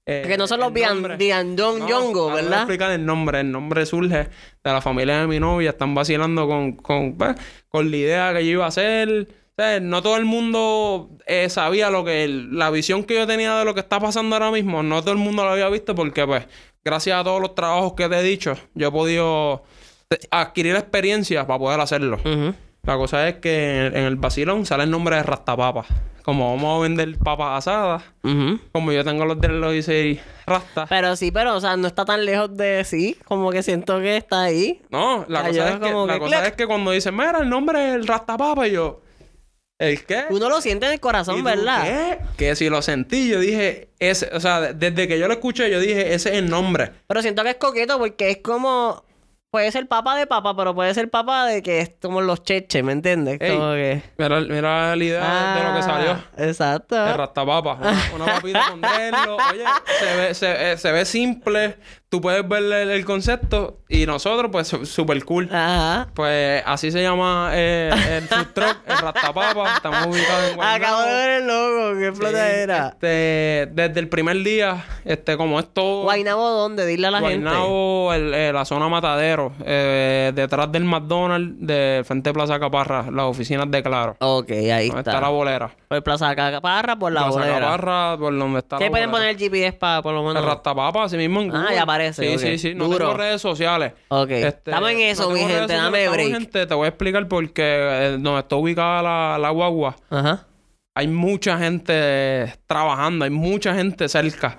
Eh, Que no son los Biandón No, Yongo, ahora voy a ¿verdad? explicar el nombre. El nombre surge de la familia de mi novia. Están vacilando con, con, pues, con la idea que yo iba a hacer. O sea, no todo el mundo eh, sabía lo que... la visión que yo tenía de lo que está pasando ahora mismo. No todo el mundo lo había visto porque, pues, gracias a todos los trabajos que te he dicho, yo he podido adquirir experiencia para poder hacerlo. Ujú. La cosa es que en, el vacilón sale el nombre de Rastapapa. Como vamos a vender papas asadas, como yo tengo los de los 16 Rasta. Pero sí, pero, o sea, no está tan lejos de sí. Como que siento que está ahí. No, la cosa, es que, como la que cosa es que cuando dicen, mira, el nombre es el Rastapapa, y yo, ¿el qué? Uno lo siente en el ¿Y corazón, ¿verdad? ¿Qué? Que si lo sentí, yo dije, ese, o sea, desde que yo lo escuché, yo dije, ese es el nombre. Pero siento que es coqueto porque es como. Puede ser papa de papa, pero puede ser papa de que es como los cheches, ¿me entiendes? Ey, Como que. Mira, mira la idea de lo que salió. Ah, Exacto. El rastapapa. Una, una papita con dedo. Oye, se ve, se, eh, se ve simple. Tú puedes ver el, el concepto. Y nosotros, pues, su- super cool. Ajá. Pues así se llama eh, el food truck, el rastapapa. [LAUGHS] Estamos ubicados en Acabo de Guaynabo. ver el logo, qué Sí, flotadera. este, desde el primer día, este, como es todo... Guaynabo, ¿dónde? Dile a la gente. Guaynabo, eh, la zona Matadero, eh, detrás del McDonald's, de frente de Plaza Caparra, las oficinas de Claro. Ok, ahí está. está la bolera. Por Plaza Caparra, por la Plaza bolera. Caparra, por donde está ¿Qué la pueden bolera. poner el GPS para por lo menos? El Rastapapa, así mismo en Ah, ya aparece, Sí, sí, sí. No Duro. tengo redes sociales. Ok. Estamos en eso, mi tengo redes gente, dame break. gente, te voy a explicar porque eh, donde está ubicada la, la guagua, Ajá. hay mucha gente trabajando, hay mucha gente cerca.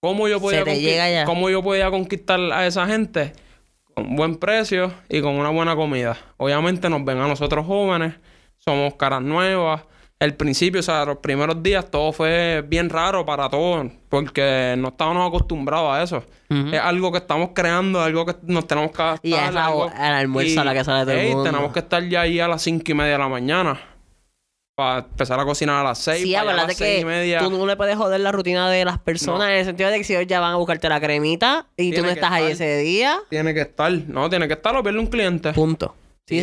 ¿Cómo yo podía, conquist-. ¿Cómo yo podía conquistar a esa gente? Con buen precio y con una buena comida. Obviamente nos ven a nosotros jóvenes, somos caras nuevas. El principio, o sea, los primeros días todo fue bien raro para todos porque no estábamos acostumbrados a eso. Es algo que estamos creando, algo que nos tenemos que adaptar. Y es la- algo- el almuerzo a la que sale todo el ey, mundo. tenemos que estar ya ahí a las cinco y media de la mañana para empezar a cocinar a las seis. Sí, para a las seis que y media. tú no le puedes joder la rutina de las personas No. en el sentido de que si ellos ya van a buscarte la cremita y tú Tiene no que estás ahí ese día, Tiene que estar, no, tiene que estar o pierde un cliente. punto. Sí, y-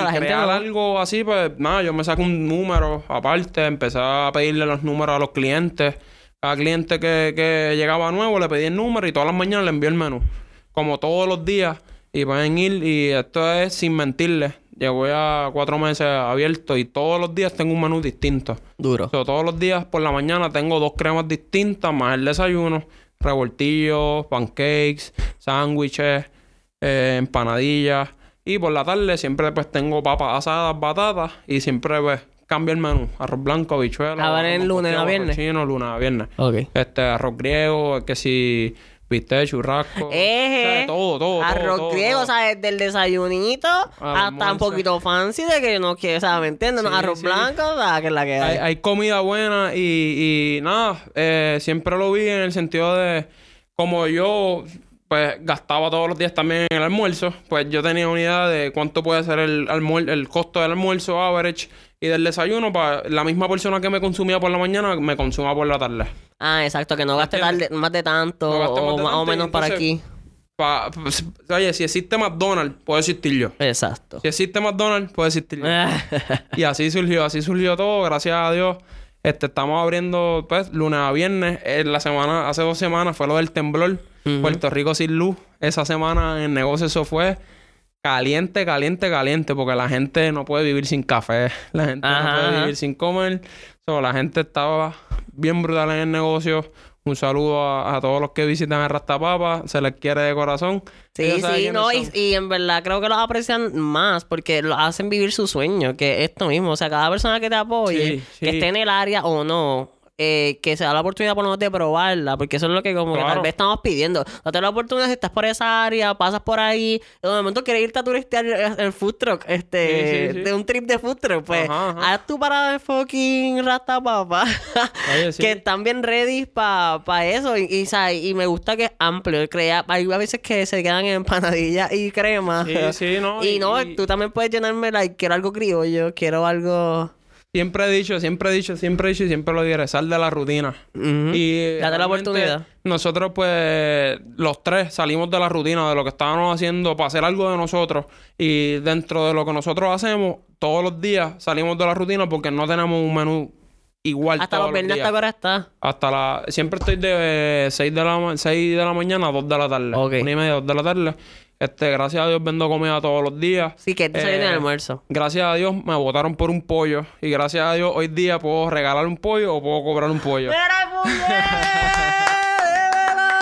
y la gente. crear no. algo así, pues nada, yo me saco un número aparte, empecé a pedirle los números a los clientes. Cada cliente que, que llegaba nuevo le pedí el número y todas las mañanas le envié el menú. Como todos los días. Y pueden ir, y esto es sin mentirles. Llevo ya cuatro meses abierto y todos los días tengo un menú distinto. Duro. So, todos los días por la mañana tengo dos cremas distintas, más el desayuno, revoltillos, pancakes, sándwiches, eh, empanadillas. Y por la tarde siempre pues tengo papas asadas, batatas y siempre pues cambio el menú. Arroz blanco, habichuelas. A ver, arroz lunes a viernes. chino, lunes a viernes. Este, arroz griego, que si viste churrasco. Eje. O sea, todo, todo, Arroz todo, griego, todo. ¿sabes? Del desayunito hasta un poquito fancy de que no quiere, ¿sabes? ¿Me entiendes? Sí, arroz sí. blanco, ¿sabes? Que es la que hay. Hay, hay comida buena y, y nada, eh, siempre lo vi en el sentido de como yo pues gastaba todos los días también en el almuerzo, pues yo tenía una idea de cuánto puede ser el, almuer- el costo del almuerzo average y del desayuno para la misma persona que me consumía por la mañana me consuma por la tarde. Ah, exacto, que no gaste tarde- más de tanto No gaste más o de más o tanto menos para aquí. Pa- pues, oye, si existe McDonald's, puede existir yo. Exacto. Si existe McDonald's, puede existir yo. [LAUGHS] Y así surgió, así surgió todo, gracias a Dios. Este, estamos abriendo, pues, lunes a viernes. En la semana, hace dos semanas fue lo del temblor. Puerto Rico sin luz. Esa semana en el negocio eso fue caliente, caliente, caliente. Porque la gente no puede vivir sin café. La gente Ajá, no puede ajá. vivir sin comer. So, la gente estaba bien brutal en el negocio. Un saludo a, a todos los que visitan el Rastapapa. Se les quiere de corazón. Sí, sí, no, y, en verdad creo que los aprecian más porque lo hacen vivir su sueño, que es esto mismo. O sea, cada persona que te apoye, Sí, que esté en el área o no, eh, que se da la oportunidad por lo menos de probarla, porque eso es lo que como que tal vez estamos pidiendo. Date la oportunidad si estás por esa área, pasas por ahí, de momento quieres irte a turistear el, el food truck, este, Sí, sí, sí. de un trip de food truck, pues Ajá, ajá. haz tu parada de fucking rasta papa. [LAUGHS] Oye, que están bien ready para eso. Y, y, y me gusta que es amplio. Crea, hay a veces que se quedan en empanadilla y crema. Sí, sí, no, [LAUGHS] Y, y- no, y- tú también puedes llenarme, like, quiero algo criollo, quiero algo. Siempre he dicho, siempre he dicho, siempre he dicho y siempre lo diré, sal de la rutina. Ujú. Y Date la oportunidad. Nosotros, pues, los tres salimos de la rutina, de lo que estábamos haciendo para hacer algo de nosotros. Y dentro de lo que nosotros hacemos, todos los días salimos de la rutina porque no tenemos un menú igual Hasta todos los viernes hasta ahora está. Hasta la... Siempre estoy de 6 de la, ma- 6 de la mañana a 2 de la tarde. Ok. Una y media, 2 de la tarde. Este, gracias a Dios vendo comida todos los días. Sí, que te en el Eh, almuerzo. Gracias a Dios me votaron por un pollo. Y gracias a Dios hoy día puedo regalar un pollo o puedo cobrar un pollo. ¡Mira,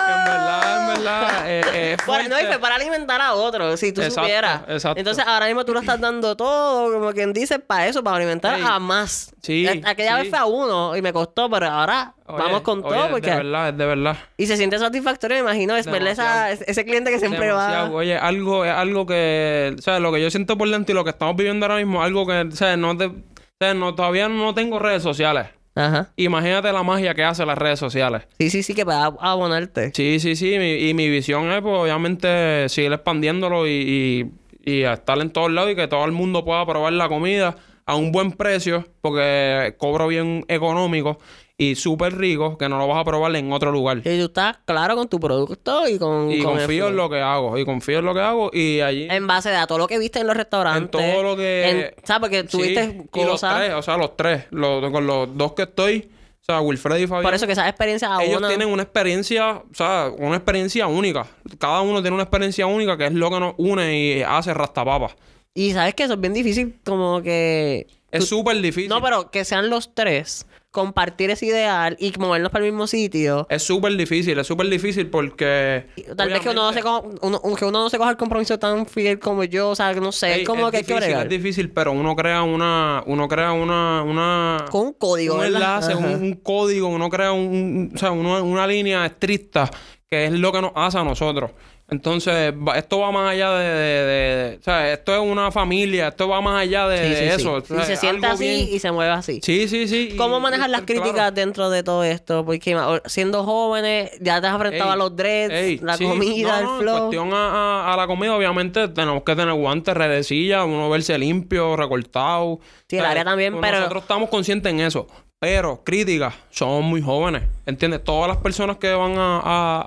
En verdad, en verdad, [LAUGHS] eh, eh, es Para, no, y fue para alimentar a otros, si tú Exacto, supieras. exacto. Entonces, ahora mismo tú lo estás dando todo, como quien dice, para eso, para alimentar Ey, a más. sí, Aquella sí. vez fue a uno y me costó, pero ahora Oye, vamos con oye, todo. es porque... De verdad, es de verdad. Y se siente satisfactorio, me imagino, es verle esa, ese cliente que siempre Demasiado. va. Oye, algo, es algo que, o sea, lo que yo siento por dentro y lo que estamos viviendo ahora mismo, algo que, o sea, no te, o sea, no, todavía no tengo redes sociales. Ajá. Imagínate la magia que hace las redes sociales. Sí, sí, sí, que va a abonarte. Sí, sí, sí. mi- y mi visión es, pues, obviamente, seguir expandiéndolo y, y, y estar en todos lados y que todo el mundo pueda probar la comida a un buen precio, porque cobro bien económico y súper rico, que no lo vas a probar en otro lugar. Y tú estás claro con tu producto y con. Y con confío en lo que hago. Y confío en lo que hago. Y allí. En base a todo lo que viste en los restaurantes. En todo lo que. en- ¿Sabes? Porque Sí, tuviste Y los cosas. tres, o sea, los tres. Los, con los dos que estoy. O sea, Wilfred y Fabián. Por eso que esa experiencia ellos tienen una experiencia, o sea, una experiencia única. Cada uno tiene una experiencia única que es lo que nos une y hace Rastapapa. Y sabes que eso es bien difícil, como que. Es súper difícil. No, pero que sean los tres, compartir ese ideal y movernos para el mismo sitio. Es súper difícil, es súper difícil porque. Tal vez que uno, no se coja, uno, que uno no se coja el compromiso tan fiel como yo, o sea, no sé, es como es que hay que difícil, bregar. Es difícil, pero uno crea una. Uno crea una. una Con un código, un enlace, un, código, uno crea un, un- o sea, uno- una línea estricta que es lo que nos hace a nosotros. Entonces, esto va más allá de, de- de- O sea, esto es una familia, esto va más allá de, Sí, sí. eso. Y se siente algo así bien- y se mueve así. Sí, sí, sí. ¿Cómo y manejar las críticas claro. dentro de todo esto? Porque siendo jóvenes, ya te has enfrentado a los dreads, ey, la comida, no, no, el En flow. cuestión a, a- a la comida, obviamente, tenemos que tener guantes, redecillas, uno verse limpio, recortado. Sí, el área también, pero- Nosotros estamos conscientes en eso. Pero, críticas, somos muy jóvenes. ¿Entiendes? Todas las personas que van a, a-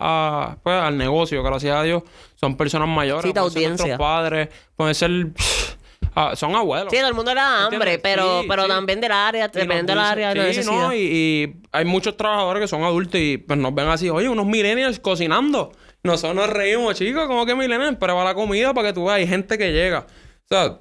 a, pues, al negocio, gracias a Dios, son personas mayores. Sí, de pueden ser nuestros padres, pueden ser... ah, son abuelos. Sí, todo el mundo le da hambre, ¿Entiendes? pero, Sí, pero sí. también del área, Y dependiendo del área, de la necesidad. no, y, y hay muchos trabajadores que son adultos y pues nos ven así, oye, unos millennials cocinando. Nosotros nos reímos, chicos, como que millennials, pero va la comida para que tú veas, hay gente que llega. O sea,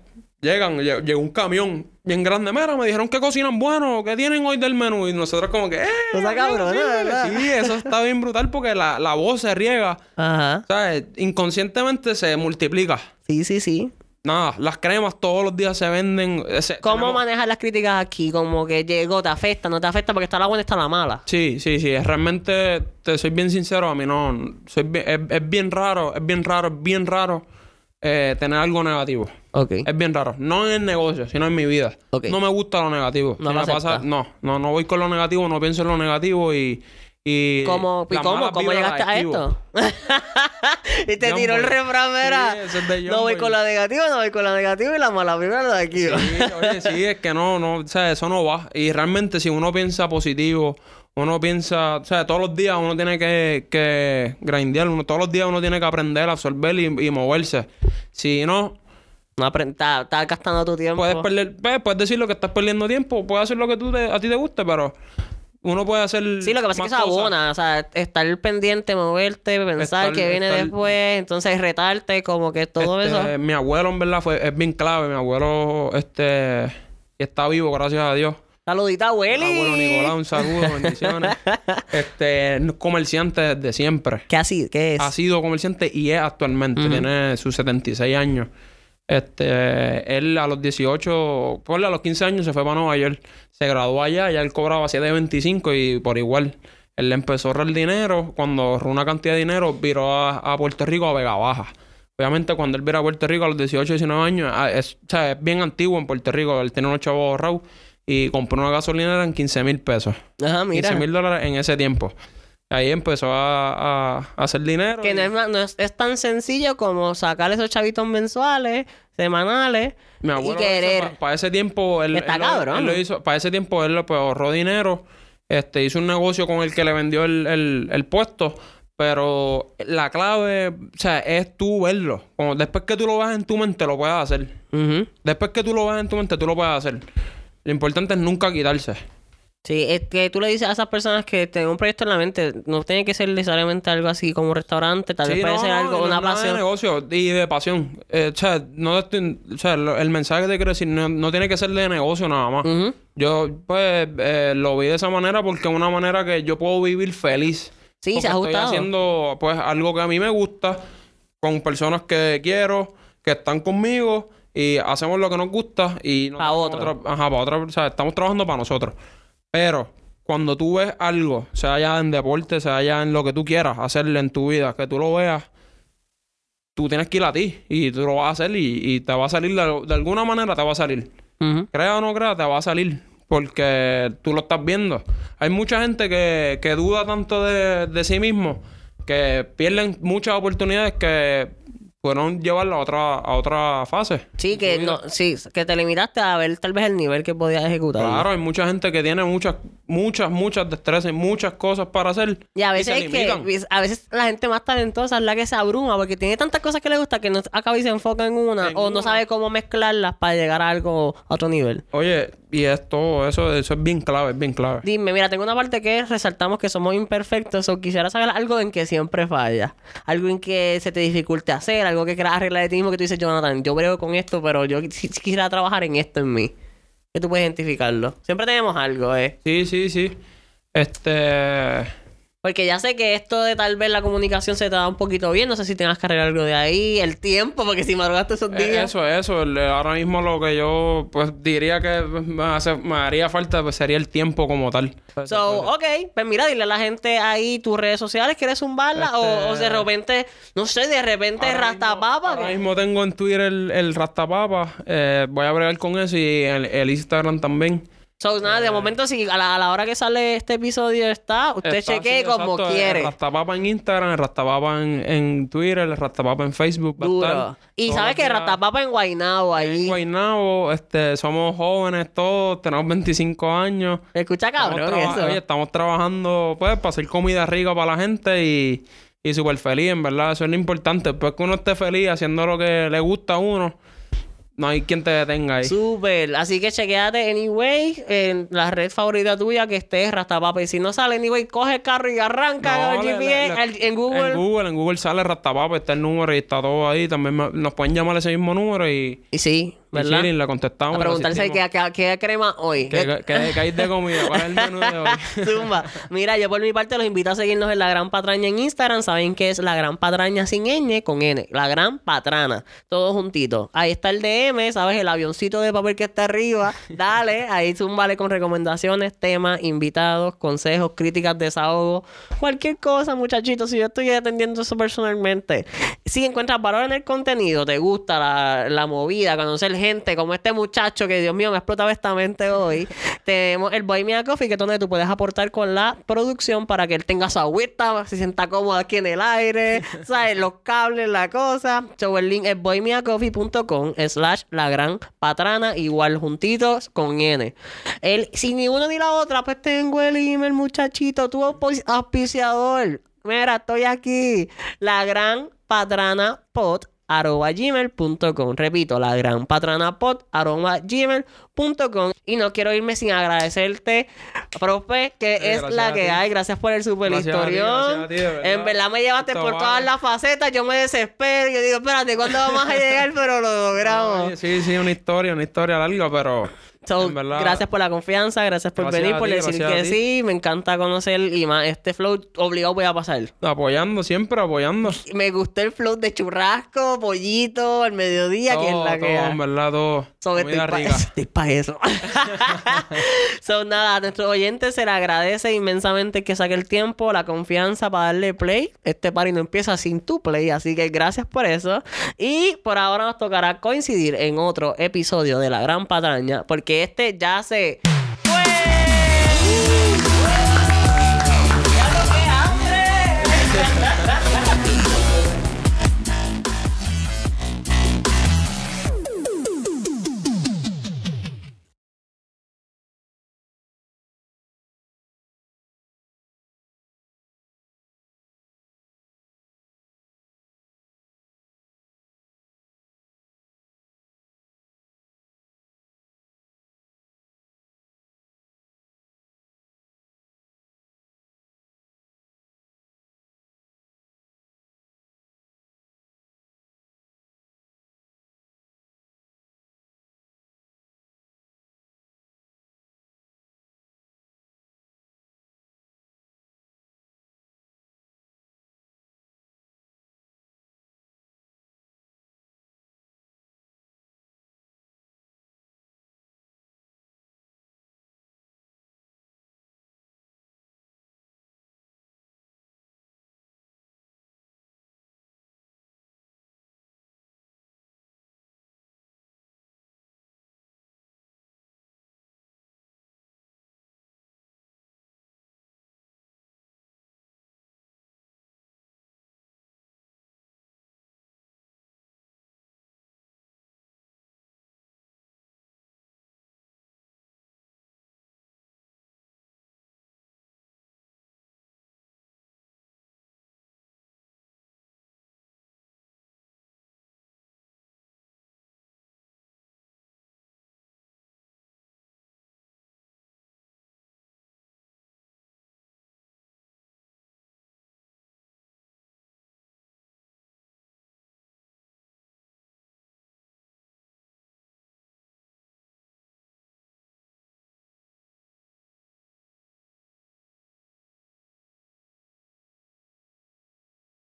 llegan, lle- llegó un camión bien grande, mira, me dijeron que cocinan bueno, que tienen hoy del menú. Y nosotros como que, ¡eh! Cosa cabrona, sí, ¿verdad? Sí, eso está bien brutal porque la, la voz se riega. Ajá. ¿Sabes? Inconscientemente se multiplica. Sí, sí, sí. nada, las cremas todos los días se venden. ¿Cómo manejas las críticas aquí? Como que llegó, te afecta, no te afecta porque está la buena y está la mala. Sí, sí, sí. Realmente, te soy bien sincero, a mí no. Soy bien- es, es bien raro, es bien raro, es bien raro eh, tener algo negativo. Ok. Es bien raro. No en el negocio, sino en mi vida. Ok. No me gusta lo negativo. No Si lo me pasa, no, no, no voy con lo negativo, no pienso en lo negativo y. y ¿Cómo, ¿y las cómo, cómo llegaste a esto? [LAUGHS] y te John tiró el refrán. Sí, es no voy Boy. con la negativa, no voy con la negativa y la mala vibra de aquí. Sí, [LAUGHS] oye, sí, es que no, no, o sea, eso no va. Y realmente si uno piensa positivo, uno piensa, o sea, todos los días uno tiene que, que grindear, uno, todos los días uno tiene que aprender a absorber y, y moverse. Si no, No Estás gastando tu tiempo. puedes perder, pues, puedes decir lo que estás perdiendo tiempo, puedes hacer lo que tú te- a ti te guste, pero uno puede hacer Sí, lo que pasa es que eso abona, o sea, estar pendiente, moverte, pensar que viene estar- después, entonces retarte, como que todo Este, eso. Mi abuelo, en verdad, fue, es bien clave. Mi abuelo, este, está vivo, gracias a Dios. Saludita, Willy. Abuelo Nicolás, un saludo, bendiciones. [LAUGHS] este, es comerciante desde siempre. ¿Qué así? ¿Qué es? Ha sido comerciante y es actualmente. Tiene sus 76 años. Este, él a los 18, ponle a los 15 años se fue para Nueva York. Se graduó allá, ya él cobraba 7.25 y por igual. Él le empezó a ahorrar dinero. Cuando ahorró una cantidad de dinero, viró a, a Puerto Rico a Vega Baja. Obviamente, cuando él vira a Puerto Rico a los 18, 19 años, ah, es, o sea, es bien antiguo en Puerto Rico. Él tiene unos chavos ahorrados y compró una gasolinera en 15 mil pesos. Ajá, mira. 15 mil dólares en ese tiempo. Ahí empezó a, hacer dinero. Que y- no, es, no es, es tan sencillo como sacar esos chavitos mensuales, semanales Mi y abuelo querer. para ese tiempo él, Está él lo- cabrón. él lo hizo, para ese tiempo él pues, ahorró dinero, este, hizo un negocio con el que le vendió el, el- el puesto, pero la clave, o sea, es tú verlo. Como después que tú lo veas en tu mente lo puedes hacer. Después que tú lo veas en tu mente tú lo puedes hacer. Lo importante es nunca quitarse. Sí, es que tú le dices a esas personas que tienen un proyecto en la mente, no tiene que ser necesariamente algo así como un restaurante, tal vez Sí, puede no, ser algo, no una nada de pasión. negocio y de pasión. Eh, o sea, no o sea, el mensaje que te quiero decir no, no tiene que ser de negocio nada más. Yo, pues, eh, lo vi de esa manera porque es una manera que yo puedo vivir feliz. Sí, Porque se ha Estoy haciendo, pues, algo que a mí me gusta, con personas que quiero, que están conmigo, y hacemos lo que nos gusta y... no Pa' tenemos otro. otra- ajá, para otra... O sea, estamos trabajando para nosotros. Pero, cuando tú ves algo, sea ya en deporte, sea ya en lo que tú quieras hacerle en tu vida, que tú lo veas, tú tienes que ir a ti y tú lo vas a hacer y, y te va a salir, de, de alguna manera te va a salir. Ujú. Crea o no crea, te va a salir. Porque tú lo estás viendo. Hay mucha gente que, que duda tanto de, de sí mismo que pierden muchas oportunidades que pudieron llevarlo a otra, a otra fase. Sí, que no, sí, que te limitaste a ver tal vez el nivel que podías ejecutar. Claro, hay mucha gente que tiene muchas, muchas, muchas destrezas y muchas cosas para hacer. Y a veces es que a veces la gente más talentosa es la que se abruma porque tiene tantas cosas que le gusta que no acaba y se enfoca en una En o no sabe cómo mezclarlas para llegar a algo a otro nivel. Oye, y esto, eso, eso es bien clave, es bien clave. Dime, mira, tengo una parte que resaltamos que somos imperfectos o quisiera saber algo en que siempre falla. Algo en que se te dificulte hacer, algo que quieras arreglar de ti mismo que tú dices, Jonathan, yo brego con esto, pero yo quis- quisiera trabajar en esto en mí. Que tú puedes identificarlo. Siempre tenemos algo, ¿eh? Sí, sí, sí. Este... Porque ya sé que esto de tal vez la comunicación se te da un poquito bien. No sé si tengas que arreglar algo de ahí, el tiempo, porque si madrugaste esos Eh, días. Eso, eso. El- ahora mismo lo que yo pues diría que me, hace- me haría falta pues, sería el tiempo como tal. So, ok, pues mira, dile a la gente ahí tus redes sociales, ¿quieres zumbarla? O, o de repente, no sé, de repente Ahora rastapapa. Ahora que- mismo tengo en Twitter el, el Rastapapa. Eh, voy a bregar con eso y el, el Instagram también. So, nada, de momento, si a la, a la hora que sale este episodio está, usted Está chequee así, como exacto, quiere. El Rastapapa en Instagram, el Rastapapa en, en Twitter, el Rastapapa en Facebook. va a Duro. estar Y sabes que días Ratapapa en Guaynabo En ahí. Guaynabo, este, somos jóvenes todos, tenemos 25 años. Escucha Estamos cabrón traba- eso. oye, estamos trabajando pues para hacer comida rica para la gente y, y súper feliz, en verdad. Eso es lo importante. Después que uno esté feliz haciendo lo que le gusta a uno, no hay quien te detenga ahí. Súper. Así que chequeate anyway en la red favorita tuya que esté Rastapapa. Y si no sale anyway, coge el carro y arranca No, el le- GPS le- le- al- en Google. En Google, en Google sale Rastapapa, está el número y está todo ahí. También me- nos pueden llamar ese mismo número y, Y sí. Y ¿verdad? chilling, le contestamos. A y preguntarse qué, qué, qué crema hoy. ¿Qué, qué, qué- qué hay de comida? ¿Cuál es el menú de hoy? [LAUGHS] Zumba. Mira, yo por mi parte los invito a seguirnos en La Gran Patraña en Instagram. Saben que es La Gran Patraña sin ñ, con N. La Gran Patrana. Todo juntito. Ahí está el DM, ¿sabes? El avioncito de papel que está arriba. Dale, ahí zúmbale con recomendaciones, temas, invitados, consejos, críticas, desahogo. Cualquier cosa, muchachitos. Si yo estoy atendiendo eso personalmente. Si encuentras valor en el contenido, te gusta la, la movida, conocer gente como este muchacho que, Dios mío, me ha explotado esta mente hoy. [LAUGHS] Tenemos el Boy Mia Coffee, que es donde tú puedes aportar con la producción para que él tenga su agüita, se sienta cómodo aquí en el aire, [LAUGHS] ¿sabes? Los cables, la cosa. So, el link es boymiacoffee.com slash la gran patrana, igual juntitos con N. El, si ni uno ni la otra, pues tengo el email, muchachito, tu auspici- auspiciador. Mira, estoy aquí. La gran patrana pot arroba gmail.com repito la gran patrana pot arroba gmail.com y no quiero irme sin agradecerte profe que Eh, es la que hay. Gracias por el super historión. en verdad me llevaste Esto por vale. todas las facetas. Yo me desespero. Yo digo espérate ¿cuándo vamos a llegar? pero lo logramos. Ay, sí, sí, una historia, una historia larga, pero So, verdad, gracias por la confianza, gracias por venir, a por ti, decir que ti. sí. Me encanta conocer y más este flow obligado voy a pasar. apoyando, siempre apoyando. Me gustó el flow de churrasco, pollito, al mediodía, que es Todo, la que todo, hay. en verdad, todo. So, estoy para pa' eso. [LAUGHS] so, nada, a nuestros oyentes se le agradece inmensamente que saque el tiempo, la confianza para darle play. Este party no empieza sin tu play, así que gracias por eso. Y por ahora nos tocará coincidir en otro episodio de La Gran Patraña, porque este ya se... ¡Fue!